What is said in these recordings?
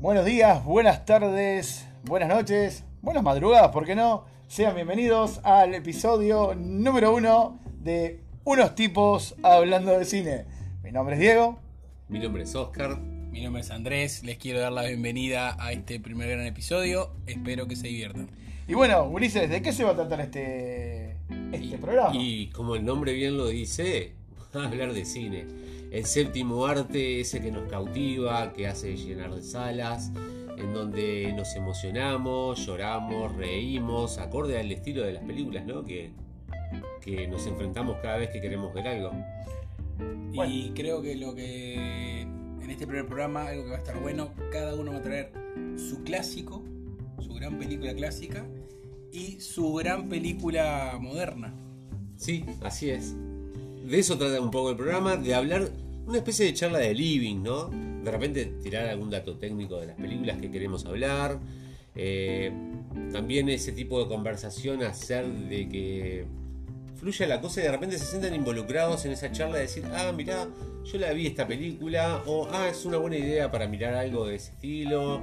Buenos días, buenas tardes, buenas noches, buenas madrugadas, ¿por qué no? Sean bienvenidos al episodio número uno de Unos tipos hablando de cine. Mi nombre es Diego. Mi nombre es Oscar. Mi nombre es Andrés, les quiero dar la bienvenida a este primer gran episodio, espero que se diviertan. Y bueno, Ulises, ¿de qué se va a tratar este, este programa? Y como el nombre bien lo dice, a hablar de cine. El séptimo arte, ese que nos cautiva, que hace llenar de salas, en donde nos emocionamos, lloramos, reímos, acorde al estilo de las películas, ¿no? Que, que nos enfrentamos cada vez que queremos ver algo. Y creo que lo que en este primer programa, algo que va a estar bueno, cada uno va a traer su clásico, su gran película clásica y su gran película moderna. Sí, así es. De eso trata un poco el programa, de hablar una especie de charla de living, ¿no? De repente tirar algún dato técnico de las películas que queremos hablar. Eh, también ese tipo de conversación hacer de que fluya la cosa y de repente se sientan involucrados en esa charla de decir, ah, mirá, yo la vi esta película, o ah, es una buena idea para mirar algo de ese estilo,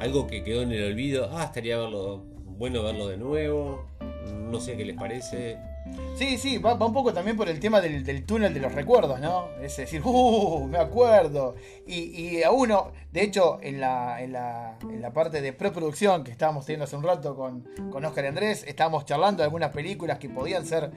algo que quedó en el olvido, ah, estaría verlo, bueno verlo de nuevo, no sé qué les parece. Sí, sí, va, un poco también por el tema del, túnel de los recuerdos, ¿no? Es decir, ¡uh! Me acuerdo. Y, a uno, de hecho, en la, en la, en la parte de preproducción que estábamos teniendo hace un rato con, con Oscar y Andrés, estábamos charlando de algunas películas que podían ser,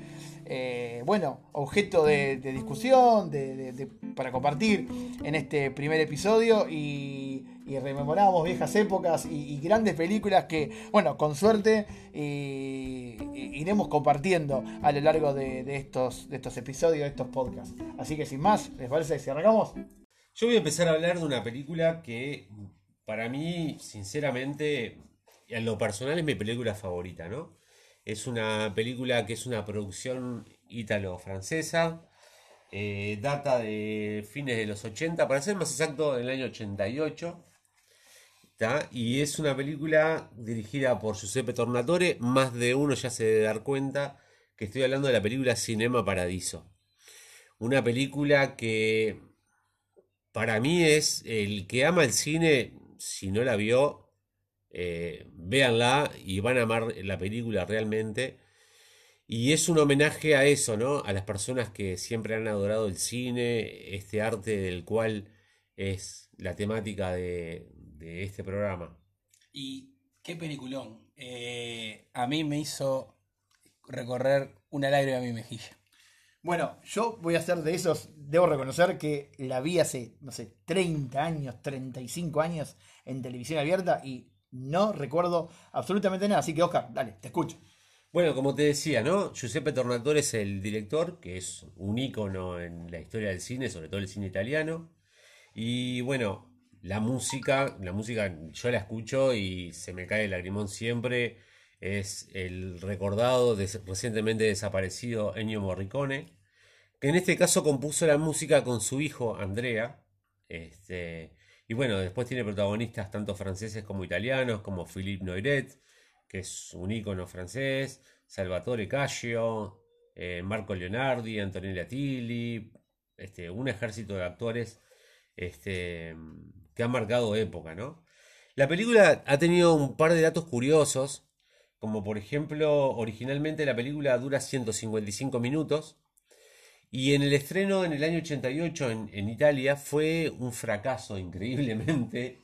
eh, bueno, objeto de, discusión, de- de- para compartir en este primer episodio. Y, y rememoramos viejas épocas y, grandes películas que, bueno, con suerte y- iremos compartiendo a lo largo de, de estos, de estos episodios, de estos podcasts. Así que sin más, ¿les parece si arrancamos? Yo voy a empezar a hablar de una película que para mí, sinceramente, en lo personal es mi película favorita, ¿no? Es una película que es una producción ítalo-francesa, eh, data de fines de los 80, para ser más exacto, del año 88. Y es una película dirigida por Giuseppe Tornatore, más de uno ya se debe dar cuenta que estoy hablando de la película Cinema Paradiso. Una película que para mí es el que ama el cine, si no la vio, eh, véanla y van a amar la película realmente. Y es un homenaje a eso, ¿no? A las personas que siempre han adorado el cine, este arte del cual es la temática de, de este programa. Y qué peliculón. Eh, a mí me hizo recorrer una lágrima a mi mejilla. Bueno, yo voy a ser de esos, debo reconocer que la vi hace, no sé, 30 años, 35 años en televisión abierta y no recuerdo absolutamente nada. Así que, Oscar, dale, te escucho. Bueno, como te decía, ¿no? Giuseppe Tornatore es el director, que es un ícono en la historia del cine, sobre todo el cine italiano. Y bueno, la música, la música yo la escucho y se me cae el lagrimón siempre. Es el recordado, des- recientemente desaparecido Ennio Morricone, que en este caso compuso la música con su hijo Andrea. Este, y bueno, después tiene protagonistas tanto franceses como italianos, como Philippe Noiret, que es un ícono francés, Salvatore Caglio, eh, Marco Leonardi, Antonella Tilly, este, un ejército de actores este, que han marcado época, ¿no? La película ha tenido un par de datos curiosos, como por ejemplo, originalmente la película dura 155 minutos, y en el estreno en el año 88 en, en Italia fue un fracaso, increíblemente.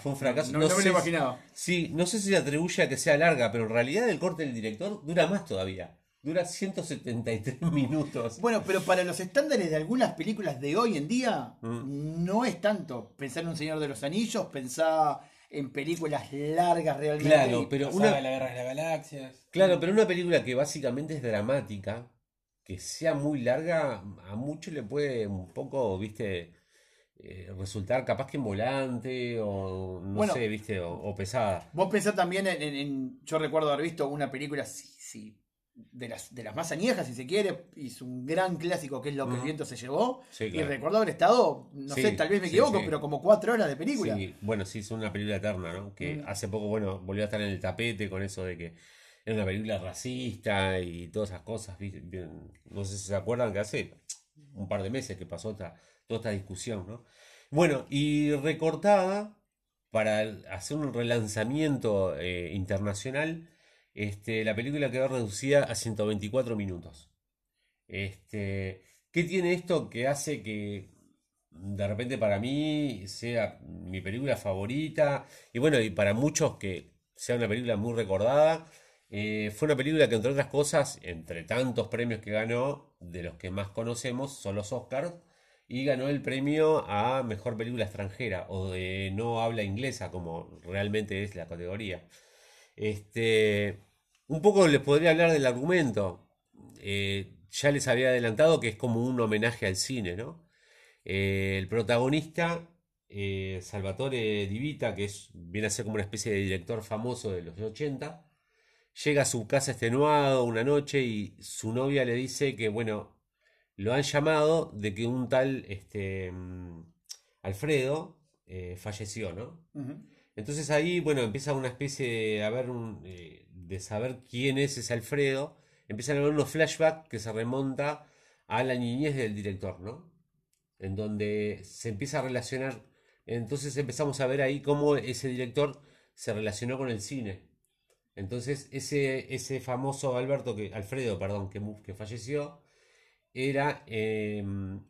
Fue un fracaso. No, no me sé lo si- imaginaba. Sí, no sé si se atribuye a que sea larga, pero en realidad el corte del director dura más todavía. Dura 173 minutos. Bueno, pero para los estándares de algunas películas de hoy en día, Mm. no es tanto. Pensar en Un Señor de los Anillos, pensar en películas largas realmente. Claro, pero una, la Guerra de las Galaxias. claro, pero una película que básicamente es dramática, que sea muy larga, a mucho le puede un poco, viste, eh, resultar capaz que volante o no Bueno. sé, viste, o, o pesada. Vos pensás también en, en- en- Yo recuerdo haber visto una película, sí, sí, de las, de las más añejas, si se quiere. Hizo un gran clásico que es Lo que el viento se llevó. Sí, Y recuerdo haber estado, no Sí, sé, tal vez me equivoco, sí. pero como cuatro horas de película. Sí, bueno, sí, es una película eterna, ¿no? Que Mm. hace poco, bueno, volvió a estar en el tapete con eso de que era una película racista y todas esas cosas, No sé si se acuerdan que hace un par de meses que pasó esta, toda esta discusión, ¿no? Bueno, y recortada para hacer un relanzamiento eh, internacional, este, la película quedó reducida a 124 minutos. Este, ¿Qué tiene esto que hace que de repente para mí sea mi película favorita? Y bueno, y para muchos que sea una película muy recordada. Eh, fue una película que entre otras cosas, entre tantos premios que ganó, de los que más conocemos son los Oscars, y ganó el premio a Mejor Película Extranjera o de no habla inglesa, como realmente es la categoría. Este, un poco les podría hablar del argumento. Eh, ya les había adelantado que es como un homenaje al cine, ¿no? Eh, el protagonista, eh, Salvatore Divita, que es, viene a ser como una especie de director famoso de los 80, llega a su casa extenuado una noche y su novia le dice que, bueno, lo han llamado de que un tal este, mm, Alfredo falleció, ¿no? Entonces ahí, bueno, empieza una especie de, un, eh, de saber quién es ese Alfredo. Empiezan a ver unos flashbacks que se remonta a la niñez del director, ¿no? En donde se empieza a relacionar. Entonces empezamos a ver ahí cómo ese director se relacionó con el cine. Entonces ese, ese famoso Alberto, que, Alfredo, perdón, que, que falleció, era em,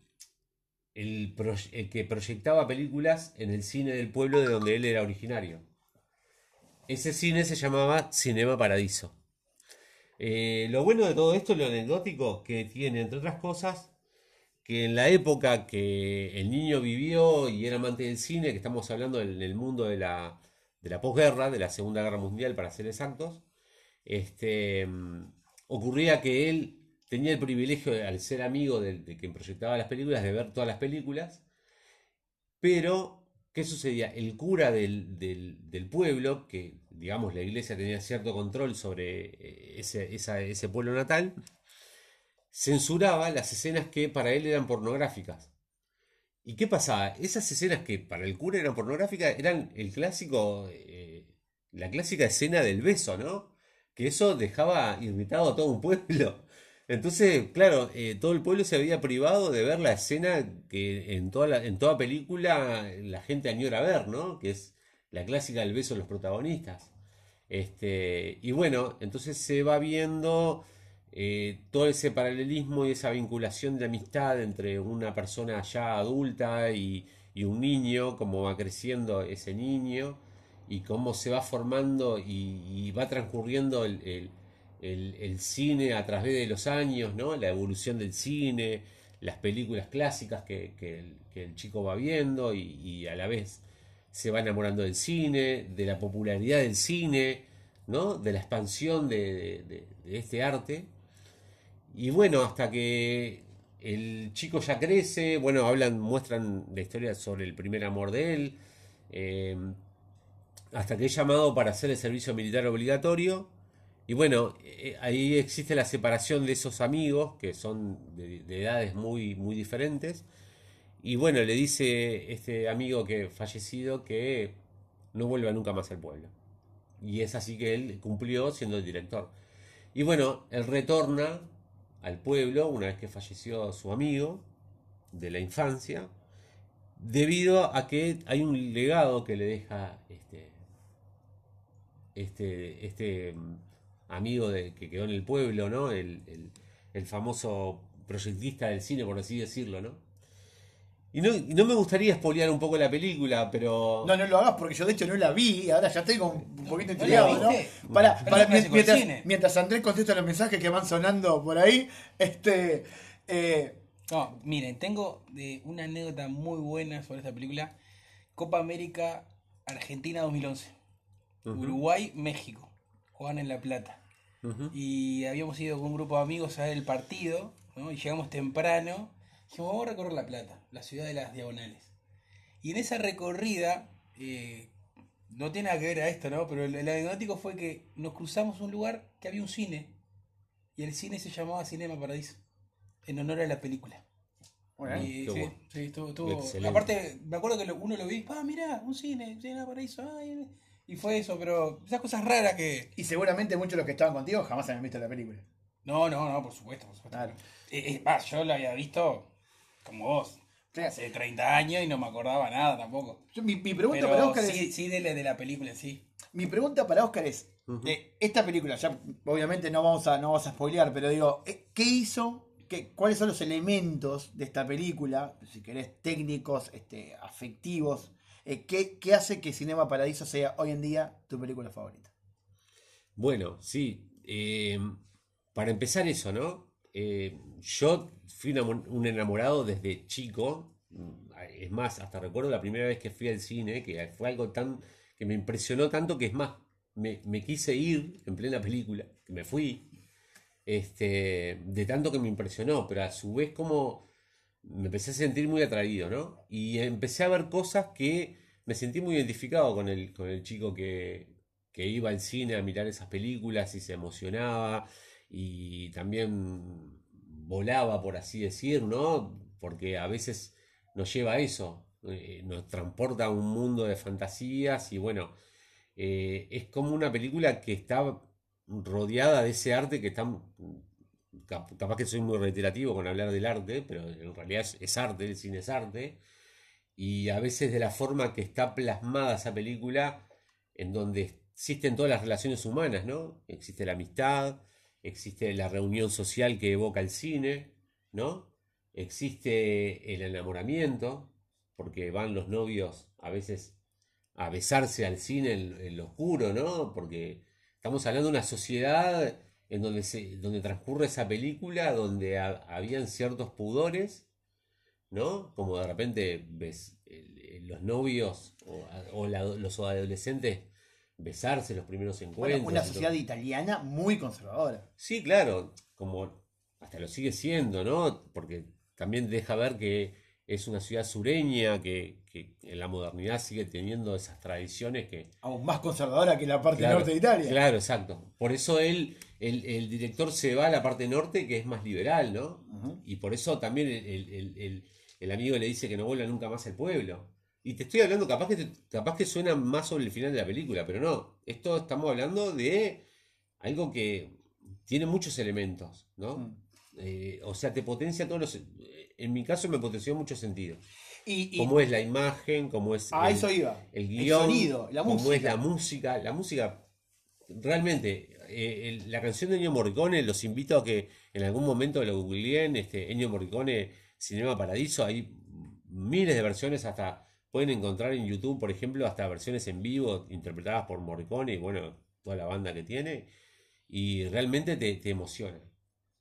el, que proyectaba películas en el cine del pueblo de donde él era originario. Ese cine se llamaba Cinema Paradiso. Eh, lo bueno de todo esto, lo anecdótico, que tiene, entre otras cosas, que en la época que el niño vivió y era amante del cine, que estamos hablando en el mundo de la, de la posguerra, de la Segunda Guerra Mundial, para ser exactos, este, mm, ocurría que él tenía el privilegio, al ser amigo de, quien proyectaba las películas, de ver todas las películas, pero, ¿qué sucedía? El cura del, pueblo, que digamos la iglesia tenía cierto control sobre eh, ese, ese pueblo natal, censuraba las escenas que para él eran pornográficas. ¿Y qué pasaba? Esas escenas que para el cura eran pornográficas eran el clásico, eh, la clásica escena del beso, ¿no? Que eso dejaba irritado a todo un pueblo. Entonces, claro, eh, todo el pueblo se había privado de ver la escena que en toda, en toda película la gente añora ver, ¿no? Que es la clásica del beso de los protagonistas. Este, y bueno, entonces se va viendo eh, todo ese paralelismo y esa vinculación de amistad entre una persona ya adulta y, un niño, cómo va creciendo ese niño y cómo se va formando y, va transcurriendo el, cine a través de los años, ¿no? La evolución del cine, las películas clásicas que, el, chico va viendo y, a la vez se va enamorando del cine, de la popularidad del cine, ¿no? De la expansión de, este arte. Y bueno, hasta que el chico ya crece, bueno, hablan, muestran la historia sobre el primer amor de él, eh, hasta que es llamado para hacer el servicio militar obligatorio y bueno, eh, ahí existe la separación de esos amigos que son de, edades muy, muy diferentes. Y bueno, le dice este amigo que fallecido que no vuelva nunca más al pueblo. Y es así que él cumplió siendo el director. Y bueno, él retorna al pueblo una vez que falleció su amigo de la infancia, debido a que hay un legado que le deja este, este, este amigo de, que quedó en el pueblo, ¿no? El, famoso proyectista del cine, por así decirlo, ¿no? Y no, no me gustaría espolear un poco la película, pero. No, no lo hagas porque yo de hecho no la vi, ahora ya estoy un poquito intrigado, ¿no? Para, mientras, mientras, Andrés contesta los mensajes que van sonando por ahí, este. Eh, no, miren, tengo de una anécdota muy buena sobre esta película. Copa América Argentina 2011. Uruguay, México. Juan en La Plata. Y habíamos ido con un grupo de amigos a ver el partido, ¿no? y llegamos temprano. Dijimos, vamos a recorrer La Plata, la ciudad de las diagonales. Y en esa recorrida, eh, no tiene nada que ver a esto, ¿no? Pero el, anecdótico fue que nos cruzamos un lugar que había un cine. Y el cine se llamaba Cinema Paradiso, en honor a la película. Bueno, sí, sí, estuvo, Aparte, me acuerdo que uno lo vi, ah, mira, un cine, Cinema Paradiso, ay, y fue eso, pero esas cosas raras que. Y seguramente muchos de los que estaban contigo jamás habían visto la película. No, no, no, por supuesto, por supuesto. Claro. Eh, eh, yo la había visto como vos. Hace 30 años y no me acordaba nada tampoco. Yo- mi, mi pregunta Pero para Oscar sí, es. sí de, la- de la película sí. Mi pregunta para Oscar es. de esta película, ya obviamente no vamos a, no vamos a spoilear, pero digo, eh, ¿qué hizo? ¿Qué, ¿Cuáles son los elementos de esta película? Si querés, técnicos, este, afectivos. Eh, ¿qué, ¿Qué hace que Cinema Paradiso sea hoy en día tu película favorita? Bueno, sí. eh, para empezar eso, ¿no? Eh, yo fui un enamorado desde chico. Es más, hasta recuerdo la primera vez que fui al cine, que fue algo tan que me impresionó tanto que es más, me, me quise ir en plena película, me fui, este, de tanto que me impresionó, pero a su vez como me empecé a sentir muy atraído, ¿no? Y empecé a ver cosas que me sentí muy identificado con el, con el chico que, que iba al cine a mirar esas películas y se emocionaba y también volaba, por así decir, ¿no? Porque a veces nos lleva a eso, eh, nos transporta a un mundo de fantasías y bueno, eh, es como una película que está rodeada de ese arte que cap- capaz que soy muy reiterativo con hablar del arte, pero en realidad es, arte, el cine es arte, y a veces de la forma que está plasmada esa película, en donde existen todas las relaciones humanas, ¿no? Existe la amistad, existe la reunión social que evoca el cine, ¿no? Existe el enamoramiento, porque van los novios a veces a besarse al cine en, en lo oscuro, ¿no? Porque estamos hablando de una sociedad en donde, se, donde transcurre esa película, donde ha- habían ciertos pudores, ¿no? Como de repente ves el- los novios o, o la- los adolescentes besarse los primeros Bueno, encuentros. una y todo. sociedad italiana muy conservadora. Sí, claro, como hasta lo sigue siendo, ¿no? Porque también deja ver que es una ciudad sureña, que, que en la modernidad sigue teniendo esas tradiciones que... Aún más conservadora que la parte Claro, norte de Italia. Claro, exacto. Por eso él, el, el director se va a la parte norte que es más liberal, ¿no? Y por eso también el, el- el- el- el amigo le dice que no vuelva nunca más al pueblo. Y te estoy hablando, capaz que, te- capaz que suena más sobre el final de la película, pero no. Esto estamos hablando de algo que tiene muchos elementos, ¿no? Mm. Eh, o sea, te potencia todos los... En mi caso me potenció muchos sentidos. Y, y Cómo es la imagen, cómo es a el- eso iba. el guion, sonido, la cómo es la música. La música, realmente, eh, el- la canción de Ennio Morricone, los invito a que en algún momento lo googleen, este, Ennio Morricone, Cinema Paradiso, hay miles de versiones, hasta pueden encontrar en YouTube, por ejemplo, hasta versiones en vivo interpretadas por Morricone y bueno, toda la banda que tiene, y realmente te, te emociona,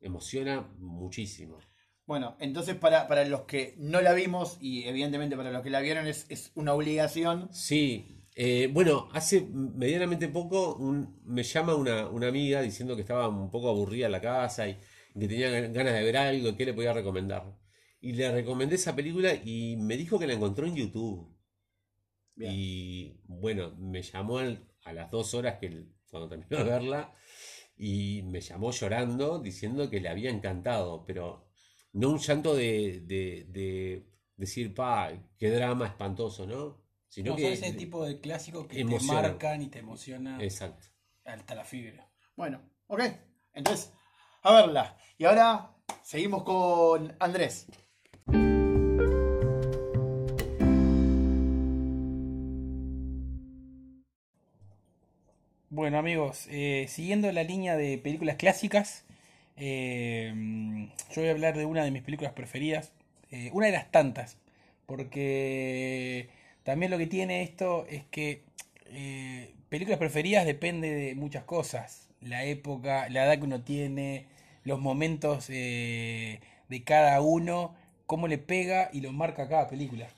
emociona muchísimo. Bueno, entonces para, para los que no la vimos y evidentemente para los que la vieron es, es una obligación. Sí, eh, bueno, hace medianamente poco un- me llama una, una amiga diciendo que estaba un poco aburrida en la casa y que tenía gan- ganas de ver algo y que le podía recomendar. Y le recomendé esa película y me dijo que la encontró en YouTube. Bien. Y bueno, me llamó a las dos horas que cuando terminó de verla y me llamó llorando diciendo que le había encantado, pero no un llanto de, de- de decir, pa, qué drama espantoso, ¿no? Sino No que ese tipo de clásicos que te marcan y te emocionan Exacto. hasta la fibra. Bueno, ok. Entonces, a verla. Y ahora seguimos con Andrés. Bueno amigos, eh, siguiendo la línea de películas clásicas, eh, yo voy a hablar de una de mis películas preferidas, eh, una de las tantas, porque también lo que tiene esto es que películas preferidas depende de muchas cosas, la época, la edad que uno tiene, los momentos de cada uno, cómo le pega y lo marca cada película.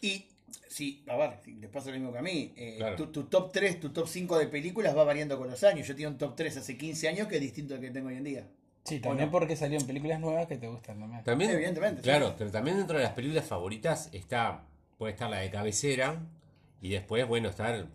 Sí, a ver, les pasa lo mismo que a mí. eh, Claro. tu, tu top 3, tu top 5 de películas va variando con los años. Yo tenía un top 3 hace 15 años que es distinto al que tengo hoy en día. Sí, también Bueno. porque salieron películas nuevas que te gustan también. También, Evidentemente, claro, sí. pero también dentro de las películas favoritas está, puede estar la de cabecera y después, bueno, estar,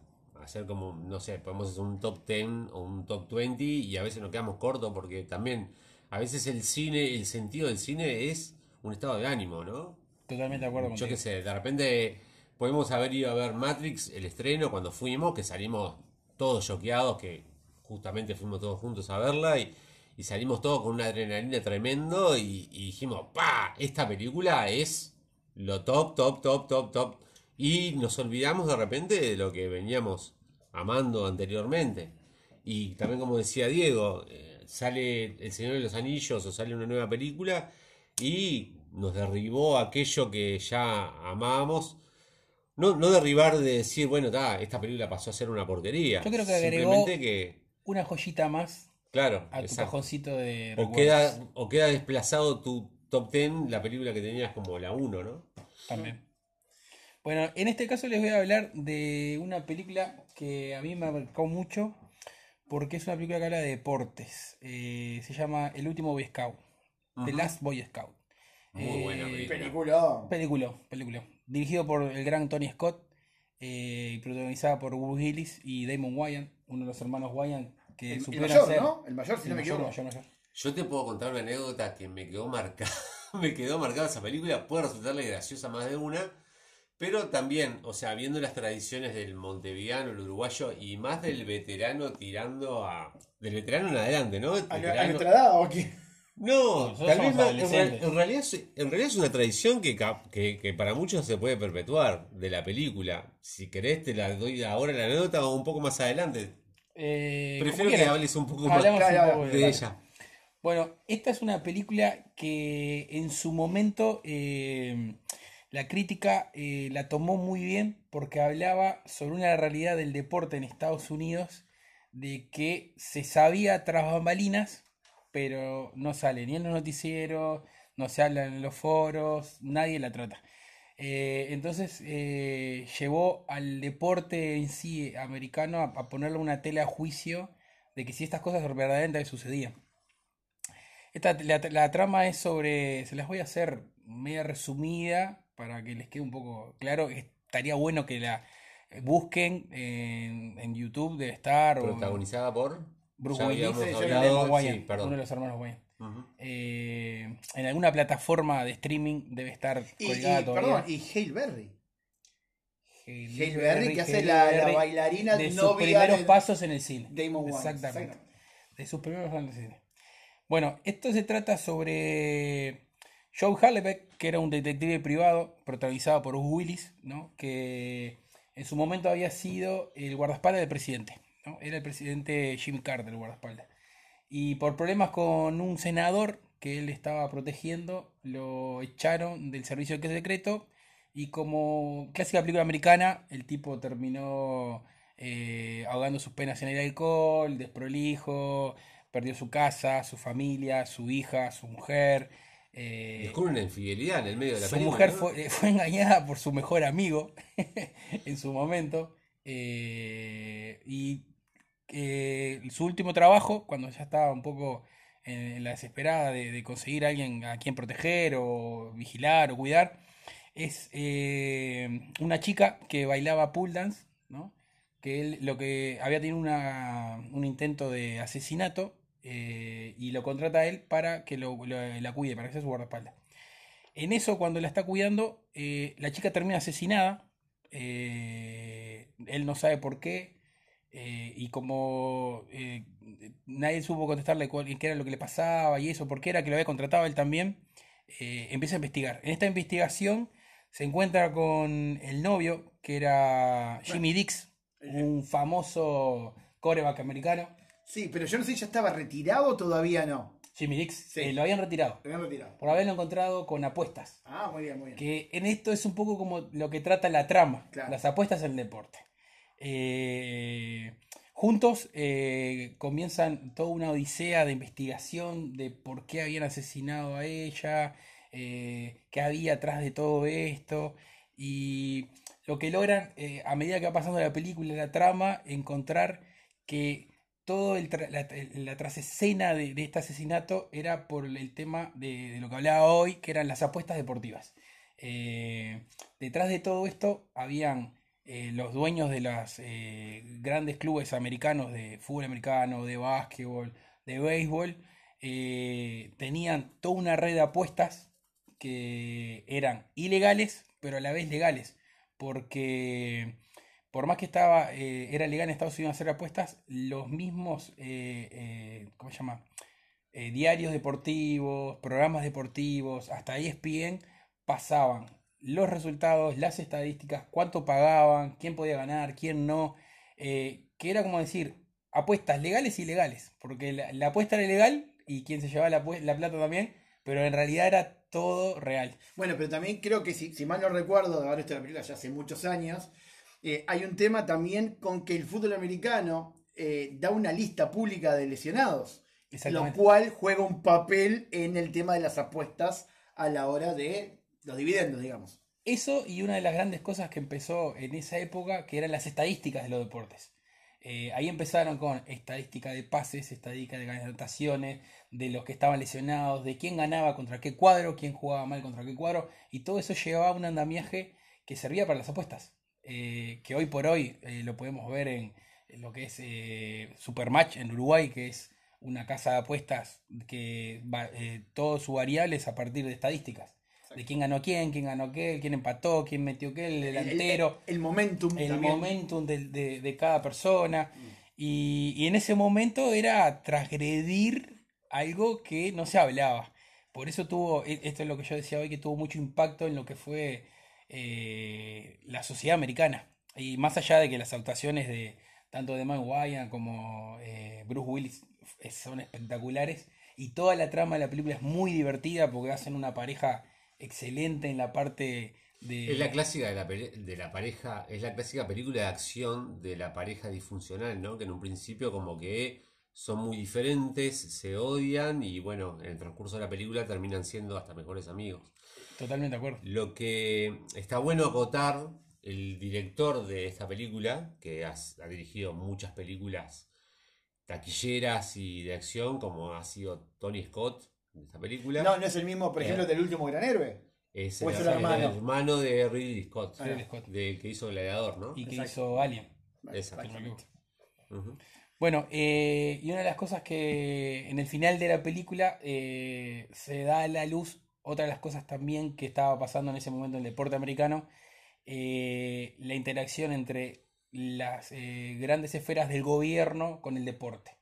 hacer como, no sé, podemos hacer un top 10 o un top 20 y a veces nos quedamos cortos porque también, a veces el cine, el sentido del cine es un estado de ánimo, ¿no? Totalmente de acuerdo Yo contigo. qué sé, de repente podemos haber ido a ver Matrix, el estreno, cuando fuimos, que salimos todos choqueados, que justamente fuimos todos juntos a verla y, y salimos todos con una adrenalina tremendo y, dijimos, ¡pa! Esta película es lo top, top, top, top, top. Y nos olvidamos de repente de lo que veníamos amando anteriormente. Y también como decía Diego, eh, sale El Señor de los Anillos o sale una nueva película y nos derribó aquello que ya amábamos. No, no derribar de decir, bueno, ta, esta película pasó a ser una porquería. Yo creo que agregó Simplemente que, una joyita más claro, a tu exacto. cajoncito de O queda, o queda desplazado tu top 10, la película que tenías como la 1, ¿no? También. Bueno, en este caso les voy a hablar de una película que a mí me marcó mucho porque es una película que habla de deportes. Eh, se llama El último Boy Scout. The Last Boy Scout. Muy buena Eh, película. Película. Película, película. Dirigido por el gran Tony Scott eh, y protagonizada por Bruce Willis y Damon Wayans, uno de los hermanos Wayans que El, el mayor, ¿no? El mayor, si el no me mayor, equivoco. mayor, mayor. Yo te puedo contar una anécdota que me quedó marcada. me quedó marcada esa película. Puede resultarle graciosa más de una. Pero también, o sea, viendo las tradiciones del montevideano, el uruguayo y más del veterano tirando a. Del veterano en adelante, ¿no? El ¿A, a veterano- nuestra edad o qué? No, tal vez no, en, real- adolescentes. en realidad, es- en realidad es una tradición que, cap- que, que para muchos se puede perpetuar de la película. Si querés, te la doy ahora la anécdota o un poco más adelante. Eh, Prefiero que hables un poco más un de ella. Bueno, esta es una película que en su momento eh, la crítica eh, la tomó muy bien porque hablaba sobre una realidad del deporte en Estados Unidos de que se sabía tras bambalinas, pero no sale ni en los noticieros, no se habla en los foros, nadie la trata. Eh, entonces eh, llevó al deporte en sí americano a, ponerle una tela a juicio de que si estas cosas verdaderamente sucedían. Esta, la, la trama es sobre, se las voy a hacer media resumida para que les quede un poco claro. Estaría bueno que la busquen en, YouTube, debe estar. Protagonizada por. Bruce Willis, sí, uno de los hermanos. Ujú. Eh, en alguna plataforma de streaming debe estar Y, colgada y, todavía. perdón, y Hale Berry. Hale Berry, que hace la, la bailarina de sus primeros de pasos en el cine. Damon. Exactamente. Exacto. De sus primeros pasos en el cine. Bueno, esto se trata sobre Joe Hallebeck, que era un detective privado protagonizado por Bruce Willis, ¿no? que en su momento había sido el guardaespaldas del presidente. ¿No? Era el presidente Jimmy Carter, el guardaespaldas. Y por problemas con un senador que él estaba protegiendo, lo echaron del servicio de secreto. Y como clásica película americana, el tipo terminó eh, ahogando sus penas en el alcohol, desprolijo, perdió su casa, su familia, su hija, su mujer. eh, Descubre una infidelidad en el medio de la su película. mujer ¿no? fue, fue engañada por su mejor amigo en su momento. eh, y eh, su último trabajo, cuando ya estaba un poco en la desesperada de, de conseguir a alguien a quien proteger o vigilar o cuidar, es eh, una chica que bailaba pool dance, ¿no? que él lo que había tenido una- un intento de asesinato eh, y lo contrata a él para que lo, la cuide, para que sea su guardaespaldas. En eso, cuando la está cuidando, eh, la chica termina asesinada. él no sabe por qué. Eh, y como eh, nadie supo contestarle cuál- qué era lo que le pasaba y eso, por qué era que lo había contratado él también, eh, empieza a investigar. En esta investigación se encuentra con el novio, que era Jimmy Dix, un famoso coreback americano. Sí, pero yo no sé si ya estaba retirado o todavía no. Jimmy Dix, Sí. eh, lo habían retirado Lo habían retirado. por haberlo encontrado con apuestas. Ah, muy bien, muy bien. Que en esto es un poco como lo que trata la trama, Claro. las apuestas en el deporte. Eh, juntos eh, comienzan toda una odisea de investigación de por qué habían asesinado a ella, eh, qué había atrás de todo esto, y lo que logran a medida que va pasando la película, la trama, encontrar que tra- la, la trasescena de, de este asesinato era por el tema de, lo que hablaba hoy, que eran las apuestas deportivas. Detrás de todo esto habían eh, los dueños de los grandes clubes americanos de fútbol americano, de básquetbol, de béisbol, eh, tenían toda una red de apuestas que eran ilegales, pero a la vez legales, porque por más que estaba, eh, era legal en Estados Unidos hacer apuestas, los mismos, eh, eh, ¿cómo se llama? Eh, diarios deportivos, programas deportivos, hasta ESPN pasaban los resultados, las estadísticas, cuánto pagaban, quién podía ganar, quién no, eh, que era como decir, apuestas legales y ilegales, porque la, apuesta era ilegal y quien se llevaba la, la, plata también, pero en realidad era todo real. Bueno, pero también creo que si, si mal no recuerdo, ahora esta película ya hace muchos años, eh, hay un tema también con que el fútbol americano eh, da una lista pública de lesionados, lo cual juega un papel en el tema de las apuestas a la hora de los dividendos, digamos. Eso y una de las grandes cosas que empezó en esa época, que eran las estadísticas de los deportes. Eh, ahí empezaron con estadística de pases, estadística de anotaciones, de los que estaban lesionados, de quién ganaba contra qué cuadro, quién jugaba mal contra qué cuadro, y todo eso llevaba a un andamiaje que servía para las apuestas. Eh, que hoy por hoy eh, lo podemos ver en, lo que es Supermatch en Uruguay, que es una casa de apuestas que va, todo su variable a partir de estadísticas de quién ganó quién, quién ganó qué, quién empató, quién metió qué, el delantero. El, momentum. El momentum de, cada persona. Mm. Y, en ese momento era transgredir algo que no se hablaba. Por eso tuvo, e, esto es lo que yo decía hoy, que tuvo mucho impacto en lo que fue eh, la sociedad americana. Y más allá de que las actuaciones de tanto de Mike Wyan como eh, Bruce Willis son espectaculares, y toda la trama de la película es muy divertida porque hacen una pareja excelente en la parte de... Es la clásica de la, de la pareja, es la clásica película de acción de la pareja disfuncional, ¿no? Que en un principio como que son muy diferentes, se odian y bueno, en el transcurso de la película terminan siendo hasta mejores amigos. Totalmente de acuerdo. Lo que está bueno acotar, el director de esta película, que ha dirigido muchas películas taquilleras y de acción, como ha sido Tony Scott, esta película. No, no es el mismo, por eh, ejemplo, del último gran héroe. Es, el, hermano? de Ridley Scott, De, que hizo Gladiador, ¿no? Y que hizo Alien. Exactamente. Bueno, eh, y una de las cosas que en el final de la película eh, se da a la luz, otra de las cosas también que estaba pasando en ese momento en el deporte americano, la interacción entre las grandes esferas del gobierno con el deporte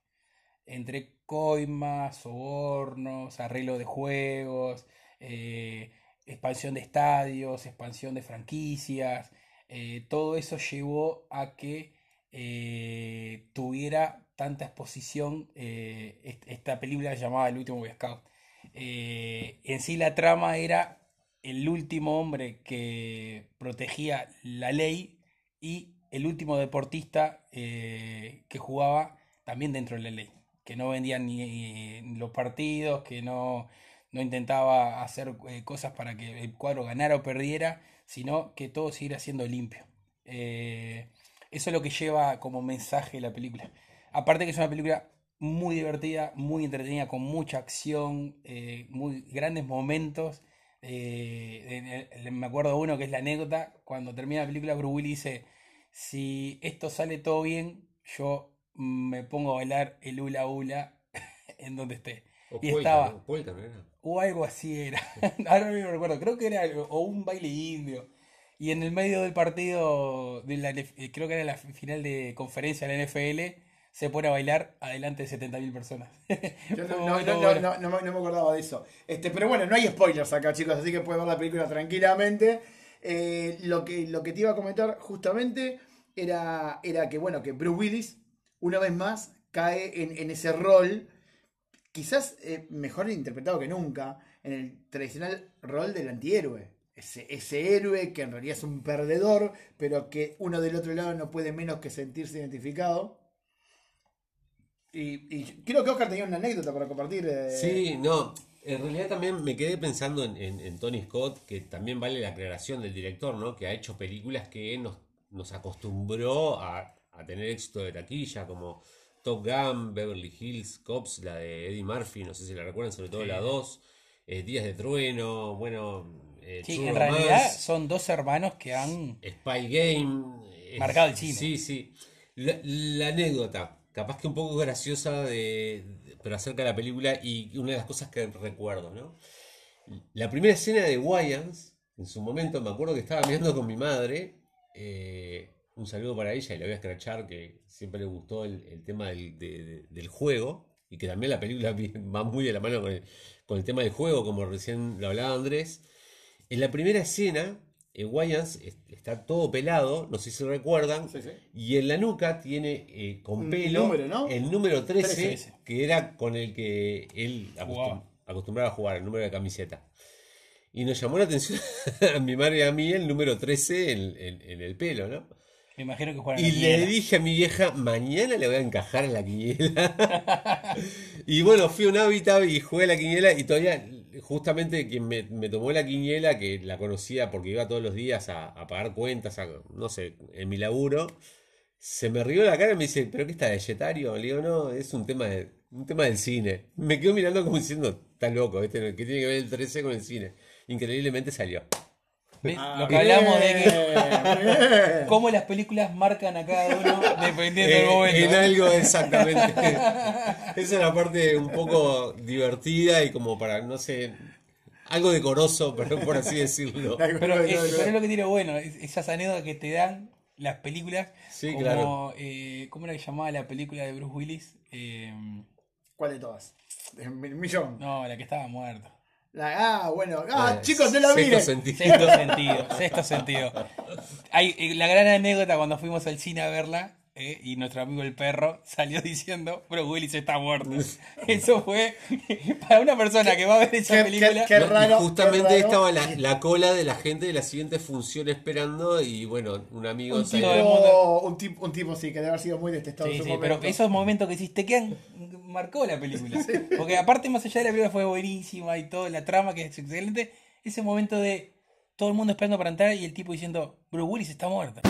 entre coimas, sobornos, arreglo de juegos, eh, expansión de estadios, expansión de franquicias, eh, todo eso llevó a que eh, tuviera tanta exposición esta película llamada El último Boy en sí la trama era el último hombre que protegía la ley y el último deportista que jugaba también dentro de la ley que no vendían ni los partidos, que no, intentaba hacer eh, cosas para que el cuadro ganara o perdiera, sino que todo siguiera siendo limpio. Eh, eso es lo que lleva como mensaje la película. Aparte que es una película muy divertida, muy entretenida, con mucha acción, eh, muy grandes momentos. me acuerdo uno que es la anécdota, cuando termina la película Bruce Willis dice, si esto sale todo bien, yo me pongo a bailar el hula hula en donde esté. O y estaba. O algo así era. Ahora no me recuerdo. Creo que era o un baile indio. Y en el medio del partido, de la, eh, creo que era la final de conferencia de la NFL, se pone a bailar adelante de 70.000 personas. Yo no, no, no, me acordaba de eso. Este, pero bueno, no hay spoilers acá, chicos, así que pueden ver la película tranquilamente. Eh, lo, que, lo que te iba a comentar justamente era, era que, bueno, que Bruce Willis una vez más cae en, ese rol, quizás eh, mejor interpretado que nunca, en el tradicional rol del antihéroe. Ese, héroe que en realidad es un perdedor, pero que uno del otro lado no puede menos que sentirse identificado. Y, creo que Oscar tenía una anécdota para compartir. Eh. Sí, no. En realidad también me quedé pensando en, Tony Scott, que también vale la aclaración del director, ¿no? Que ha hecho películas que nos acostumbró a, a tener éxito de taquilla, como Top Gun, Beverly Hills, Cops, la de Eddie Murphy, no sé si la recuerdan, sobre todo la 2, eh, Días de Trueno, bueno... Eh, sí, en realidad son dos hermanos que han... Spy Game... Marcado el cine. Sí, sí. La, anécdota, capaz que un poco graciosa, de, pero acerca de la película y una de las cosas que recuerdo, ¿no? La primera escena de Wayans, en su momento me acuerdo que estaba mirando con mi madre, eh, un saludo para ella y la voy a escrachar, que siempre le gustó el, tema del, juego y que también la película va muy de la mano con el, tema del juego, como recién lo hablaba Andrés. En la primera escena eh, Wayans es- está todo pelado, no sé si recuerdan, Sí, sí. y en la nuca tiene eh, con pelo número, ¿no? el número 13, 13. que era con el que él acostum- acostumbraba a jugar, el número de camiseta. Y nos llamó la atención a mi madre y a mí el número 13 en, en- en el pelo, ¿no? Me imagino que juegan Y le dije a mi vieja, mañana le voy a encajar en la quiniela. y bueno, fui a un hábitat y jugué a la quiniela y todavía, justamente quien me, me tomó la quiniela, que la conocía porque iba todos los días a, a pagar cuentas, a- no sé, en mi laburo, se me rió la cara y me dice, ¿pero qué está, vegetario? Le digo, no, es un tema, de, un tema del cine. Me quedo mirando como diciendo, está loco, ¿viste? ¿qué tiene que ver el 13 con el cine? Increíblemente salió. ¿Ves? Ah, Lo que hablamos de que bien, cómo las películas marcan a cada uno dependiendo del Eh, momento. En algo exactamente. Esa es la parte un poco divertida y como para, no sé, algo decoroso, pero por así decirlo. Pero, es, pero es lo que tiene bueno, es- esas anécdotas que te dan las películas. Sí, como, claro. eh, ¿Cómo era que llamaba la película de Bruce Willis? Eh, ¿Cuál de todas? Millón. no, la que estaba muerto. Ah, bueno. Ah, Eh, chicos, no la sexto miren. sentido. Sexto sentido, sexto sentido. Hay eh, la gran anécdota cuando fuimos al cine a verla eh, y nuestro amigo el perro salió diciendo, Bruce Willis está muerto. Eso fue para una persona que va a ver esa qué- película. qué raro, justamente qué raro. estaba la, la cola de la gente de la siguiente función esperando y bueno, un amigo Un salió- tipo, un, tipo, un tipo, sí, que debe haber sido muy detestado Sí, en su sí, momento. pero esos momentos que hiciste quedan marcó la película. Porque aparte más allá de la película fue buenísima y todo, la trama que es excelente, ese momento de todo el mundo esperando para entrar y el tipo diciendo, Bruce Willis está muerto.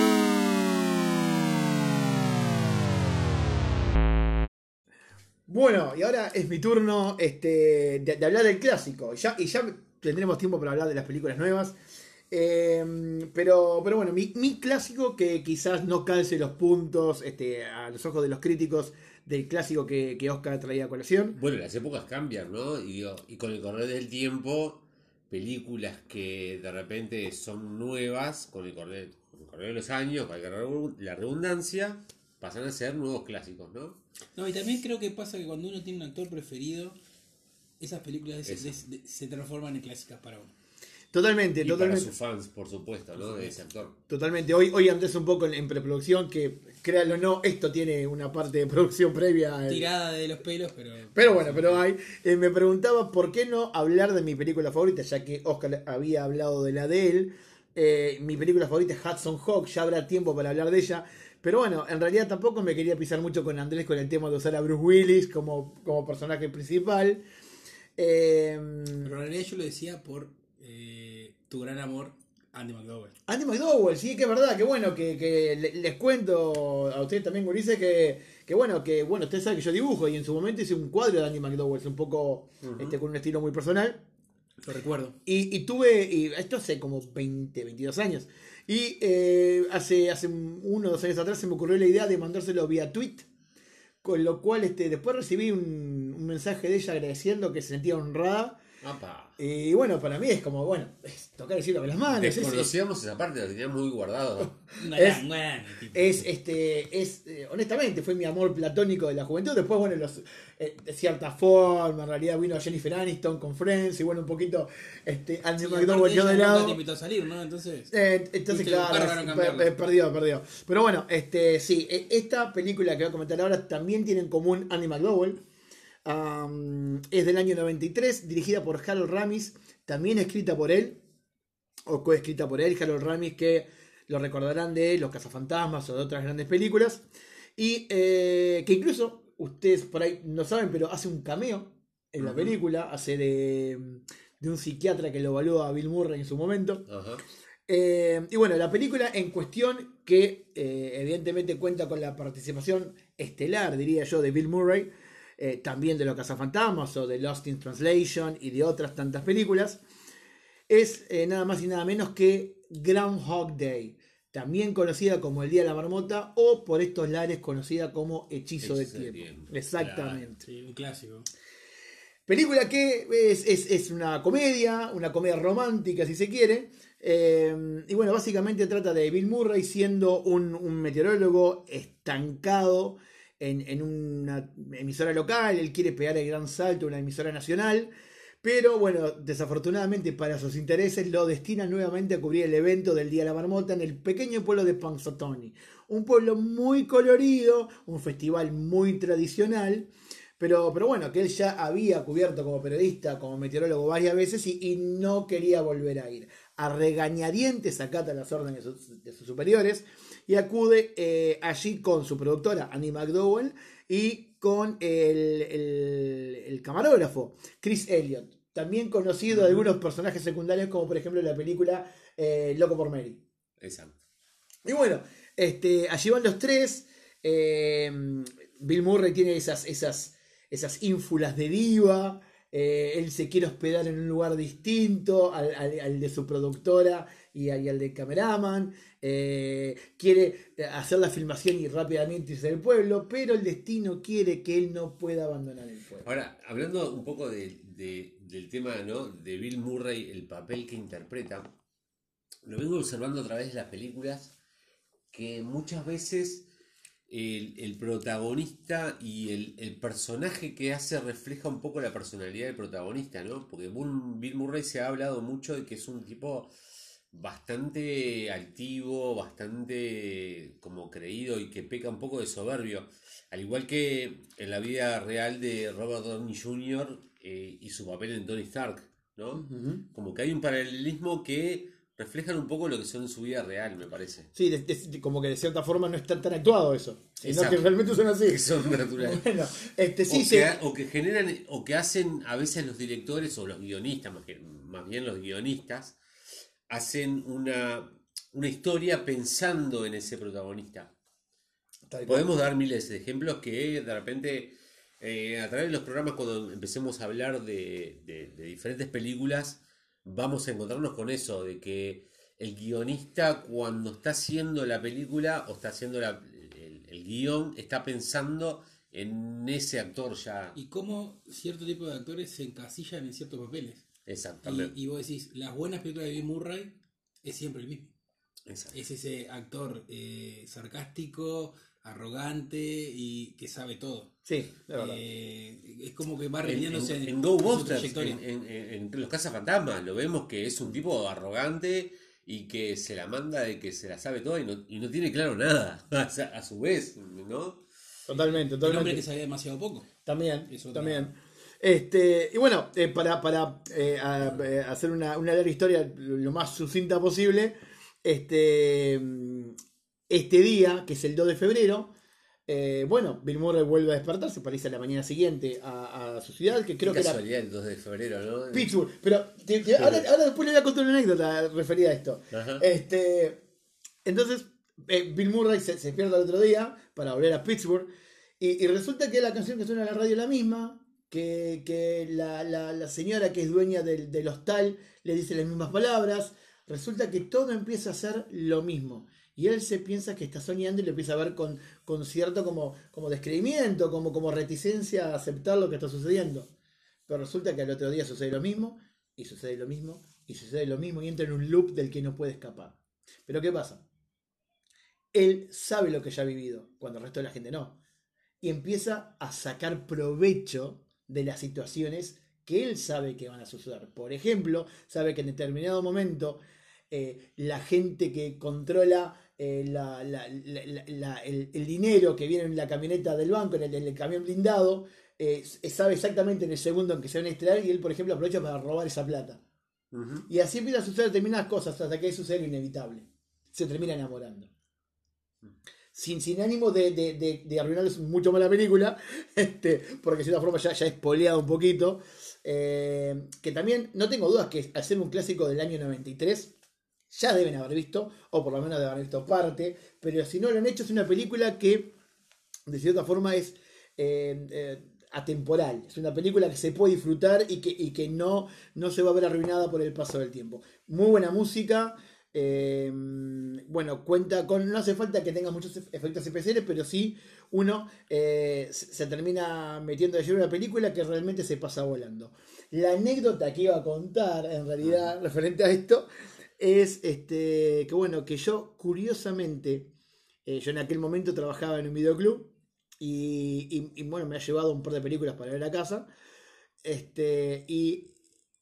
Bueno, y ahora es mi turno este, de, hablar del clásico. Ya, y ya tendremos tiempo para hablar de las películas nuevas. Eh, pero, pero bueno, mi, clásico que quizás no calce los puntos este, a los ojos de los críticos del clásico que, Oscar traía a colación. Bueno, las épocas cambian, ¿no? Y, y con el correr del tiempo, películas que de repente son nuevas, con el correr, con el correr de los años, la redundancia, pasan a ser nuevos clásicos, ¿no? No, y también creo que pasa que cuando uno tiene un actor preferido, esas películas de- Eso. de- de- se transforman en clásicas para uno. Totalmente, Y para totalmente. sus fans, por supuesto, ¿no? De ese actor. Totalmente. Hoy, hoy antes un poco en, en preproducción, que créanlo o no, esto tiene una parte de producción previa. al- Tirada de los pelos, pero... Pero bueno, pero hay. eh, me preguntaba por qué no hablar de mi película favorita, ya que Oscar había hablado de la de él. Eh, mi película favorita es Hudson Hawk, ya habrá tiempo para hablar de ella. Pero bueno, en realidad tampoco me quería pisar mucho con Andrés con el tema de usar a Bruce Willis como, como personaje principal. Eh, Pero en realidad yo lo decía por eh, tu gran amor, Andy McDowell. Andy McDowell, sí, que es verdad, que bueno, que, que le- les cuento a ustedes también, Gurises, que, que bueno, que bueno, ustedes saben que yo dibujo y en su momento hice un cuadro de Andy McDowell, es un poco este, con un estilo muy personal. Lo recuerdo. Y, y tuve, y esto hace como 20, 22 años. Y eh, hace, hace uno o dos años atrás se me ocurrió la idea de mandárselo vía tweet. Con lo cual este, después recibí un, un mensaje de ella agradeciendo que se sentía honrada. Apa. Y bueno, para mí es como, bueno, es tocar el cielo con las manos. Es, es, Desconocíamos esa parte, la teníamos muy guardado. Una Es- es, este, es eh, honestamente, fue mi amor platónico de la juventud. Después, bueno, los, eh, de cierta forma, en realidad vino Jennifer Aniston con Friends y bueno, un poquito este, Andy Sí, McDowell quedó de lado. te invitó a salir, ¿no? Entonces... Eh, entonces, claro, per- per- perdió, perdió. Pero bueno, este, sí, e- esta película que voy a comentar ahora también tiene en común Andy McDowell. Es del año 93, dirigida por Harold Ramis, también escrita por él, o coescrita por él, Harold Ramis, que lo recordarán de Los Cazafantasmas o de otras grandes películas. Y eh, que incluso, ustedes por ahí no saben, pero hace un cameo en la película, hace de, de un psiquiatra que lo evaluó a Bill Murray en su momento. Ajá. Eh, y bueno, la película en cuestión, que eh, evidentemente cuenta con la participación estelar, diría yo, de Bill Murray, eh, también de Los Cazafantasmas o de Lost in Translation y de otras tantas películas, es eh, nada más y nada menos que Groundhog Day, también conocida como el Día de la Marmota o por estos lares conocida como Hechizo, de Hechizo de Tiempo. Tiempo. Exactamente. Sí, un clásico. Película que es, es- es una comedia, una comedia romántica si se quiere. Eh, y bueno, básicamente trata de Bill Murray siendo un, un meteorólogo estancado en, una emisora local. Él quiere pegar el gran salto a una emisora nacional. Pero bueno, desafortunadamente para sus intereses lo destinan nuevamente a cubrir el evento del Día de la Marmota en el pequeño pueblo de Panzotoni. Un pueblo muy colorido, un festival muy tradicional. Pero, pero bueno, que él ya había cubierto como periodista, como meteorólogo varias veces y, no quería volver a ir. A regañadientes acata las órdenes de sus superiores y acude eh, allí con su productora, Annie McDowell, y con el, el- el camarógrafo, Chris Elliott, también conocido de algunos personajes secundarios, como por ejemplo la película eh, Loco por Mary. Exacto. Y bueno, este, allí van los tres. eh, Bill Murray tiene esas, esas, esas ínfulas de diva. eh, él se quiere hospedar en un lugar distinto al, al- al de su productora y, y al de cameraman. eh, quiere hacer la filmación y rápidamente irse del pueblo, pero el destino quiere que él no pueda abandonar el pueblo. Ahora, hablando un poco de- de- del tema ¿no? de Bill Murray, el papel que interpreta, lo vengo observando a través de las películas que muchas veces el, el protagonista y el, el personaje que hace refleja un poco la personalidad del protagonista, ¿no? Porque Bill Murray se ha hablado mucho de que es un tipo bastante altivo, bastante como creído y que peca un poco de soberbio. Al igual que en la vida real de Robert Downey Jr. eh, y su papel en Tony Stark, ¿no? Como que hay un paralelismo que reflejan un poco lo que son en su vida real, me parece. Sí, de- de- como que de cierta forma no está tan actuado eso, sino Exacto. que realmente son así. Que son naturales. Bueno, este sí o, se- que, o que generan, o que hacen a veces los directores o los guionistas, más, que- más bien los guionistas, hacen una, una historia pensando en ese protagonista. Tal cual. Podemos dar miles de ejemplos que de repente eh, a través de los programas cuando empecemos a hablar de, de- de diferentes películas vamos a encontrarnos con eso, de que el guionista cuando está haciendo la película o está haciendo la- el, el guion está pensando en ese actor ya. Y cómo cierto tipo de actores se encasillan en ciertos papeles. Exactamente. Y, y vos decís, las buenas películas de Bill Murray es siempre el mismo. Exacto. Es ese actor eh, sarcástico, arrogante y que sabe todo. Sí, de verdad. Eh, es como que va En, repitiéndose en- en, en Go trayectoria. en, en- en los cazafantasmas, lo vemos que es un tipo arrogante y que se la manda de que se la sabe todo y no, y no tiene claro nada, a, su vez, ¿no? totalmente, Un hombre totalmente. que sabía demasiado poco. También, Es otra- también. Este, y bueno, eh, para, para eh, a- eh, hacer una, una larga historia lo más sucinta posible, este, este día, que es el 2 de febrero, eh, bueno, Bill Murray vuelve a despertarse para irse a la mañana siguiente a, a su ciudad, que creo Qué que era el 2 de febrero, ¿no? Pittsburgh. Pero te- te- ahora, ahora después le voy a contar una anécdota referida a esto. Ajá. Este, entonces, Bill Murray se, se despierta el otro día para volver a Pittsburgh. Y, y resulta que la canción que suena en la radio es la misma. Que, la, la- señora que es dueña del, del hostal le dice las mismas palabras. Resulta que todo empieza a ser lo mismo. Y él se piensa que está soñando y lo empieza a ver con, con cierto como, como descreimiento, como, como reticencia a aceptar lo que está sucediendo. Pero resulta que al otro día sucede lo mismo, y sucede lo mismo, y sucede lo mismo, y entra en un loop del que no puede escapar. Pero ¿qué pasa? Él sabe lo que ya ha vivido, cuando el resto de la gente no. Y empieza a sacar provecho de las situaciones que él sabe que van a suceder. Por ejemplo, sabe que en determinado momento eh, la gente que controla eh, la- la- la- la- la- el, el dinero que viene en la camioneta del banco, en el, en el camión blindado, eh, sabe exactamente en el segundo en que se van a estrellar y él, por ejemplo, aprovecha para robar esa plata. Y así empiezan a suceder determinadas cosas hasta que sucede lo inevitable. Se termina enamorando. Sin, sin ánimo de, de, de, de arruinarles mucho más la película, este, porque de cierta forma ya, ya he un poquito. eh, que también, no tengo dudas que al ser un clásico del año 93, ya deben haber visto, o por lo menos deben haber visto parte, pero si no lo han hecho, es una película que de cierta forma es eh, eh, atemporal. Es una película que se puede disfrutar y que, y que no, no se va a ver arruinada por el paso del tiempo. Muy buena música. Eh, bueno, cuenta con. No hace falta que tenga muchos ef- efectos especiales, pero sí uno eh, se, termina metiendo de lleno en una película que realmente se pasa volando. La anécdota que iba a contar, en realidad, referente a esto, es este, que bueno, que yo curiosamente, eh, yo en aquel momento trabajaba en un videoclub y, y- y, bueno, me ha llevado un par de películas para ver a casa. Este, y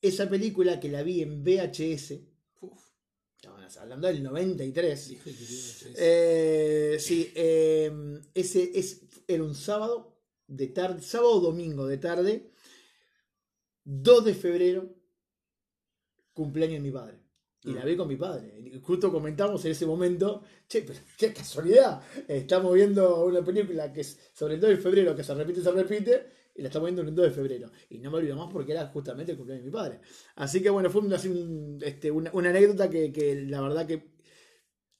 esa película que la vi en VHS, Uf, hablando del 93. hijo de tu Dios, es- Eh, sí, eh, ese es, era un sábado de tarde, sábado o domingo de tarde, 2 de febrero, cumpleaños de mi padre. Y la vi con mi padre. Y Justo comentamos en ese momento, che, pero qué casualidad. Estamos viendo una película que es sobre el 2 de febrero, que se repite, se repite, y la estamos viendo en el 2 de febrero. Y no me olvido más porque era justamente el cumpleaños de mi padre. Así que bueno, fue este, una, anécdota que, la verdad que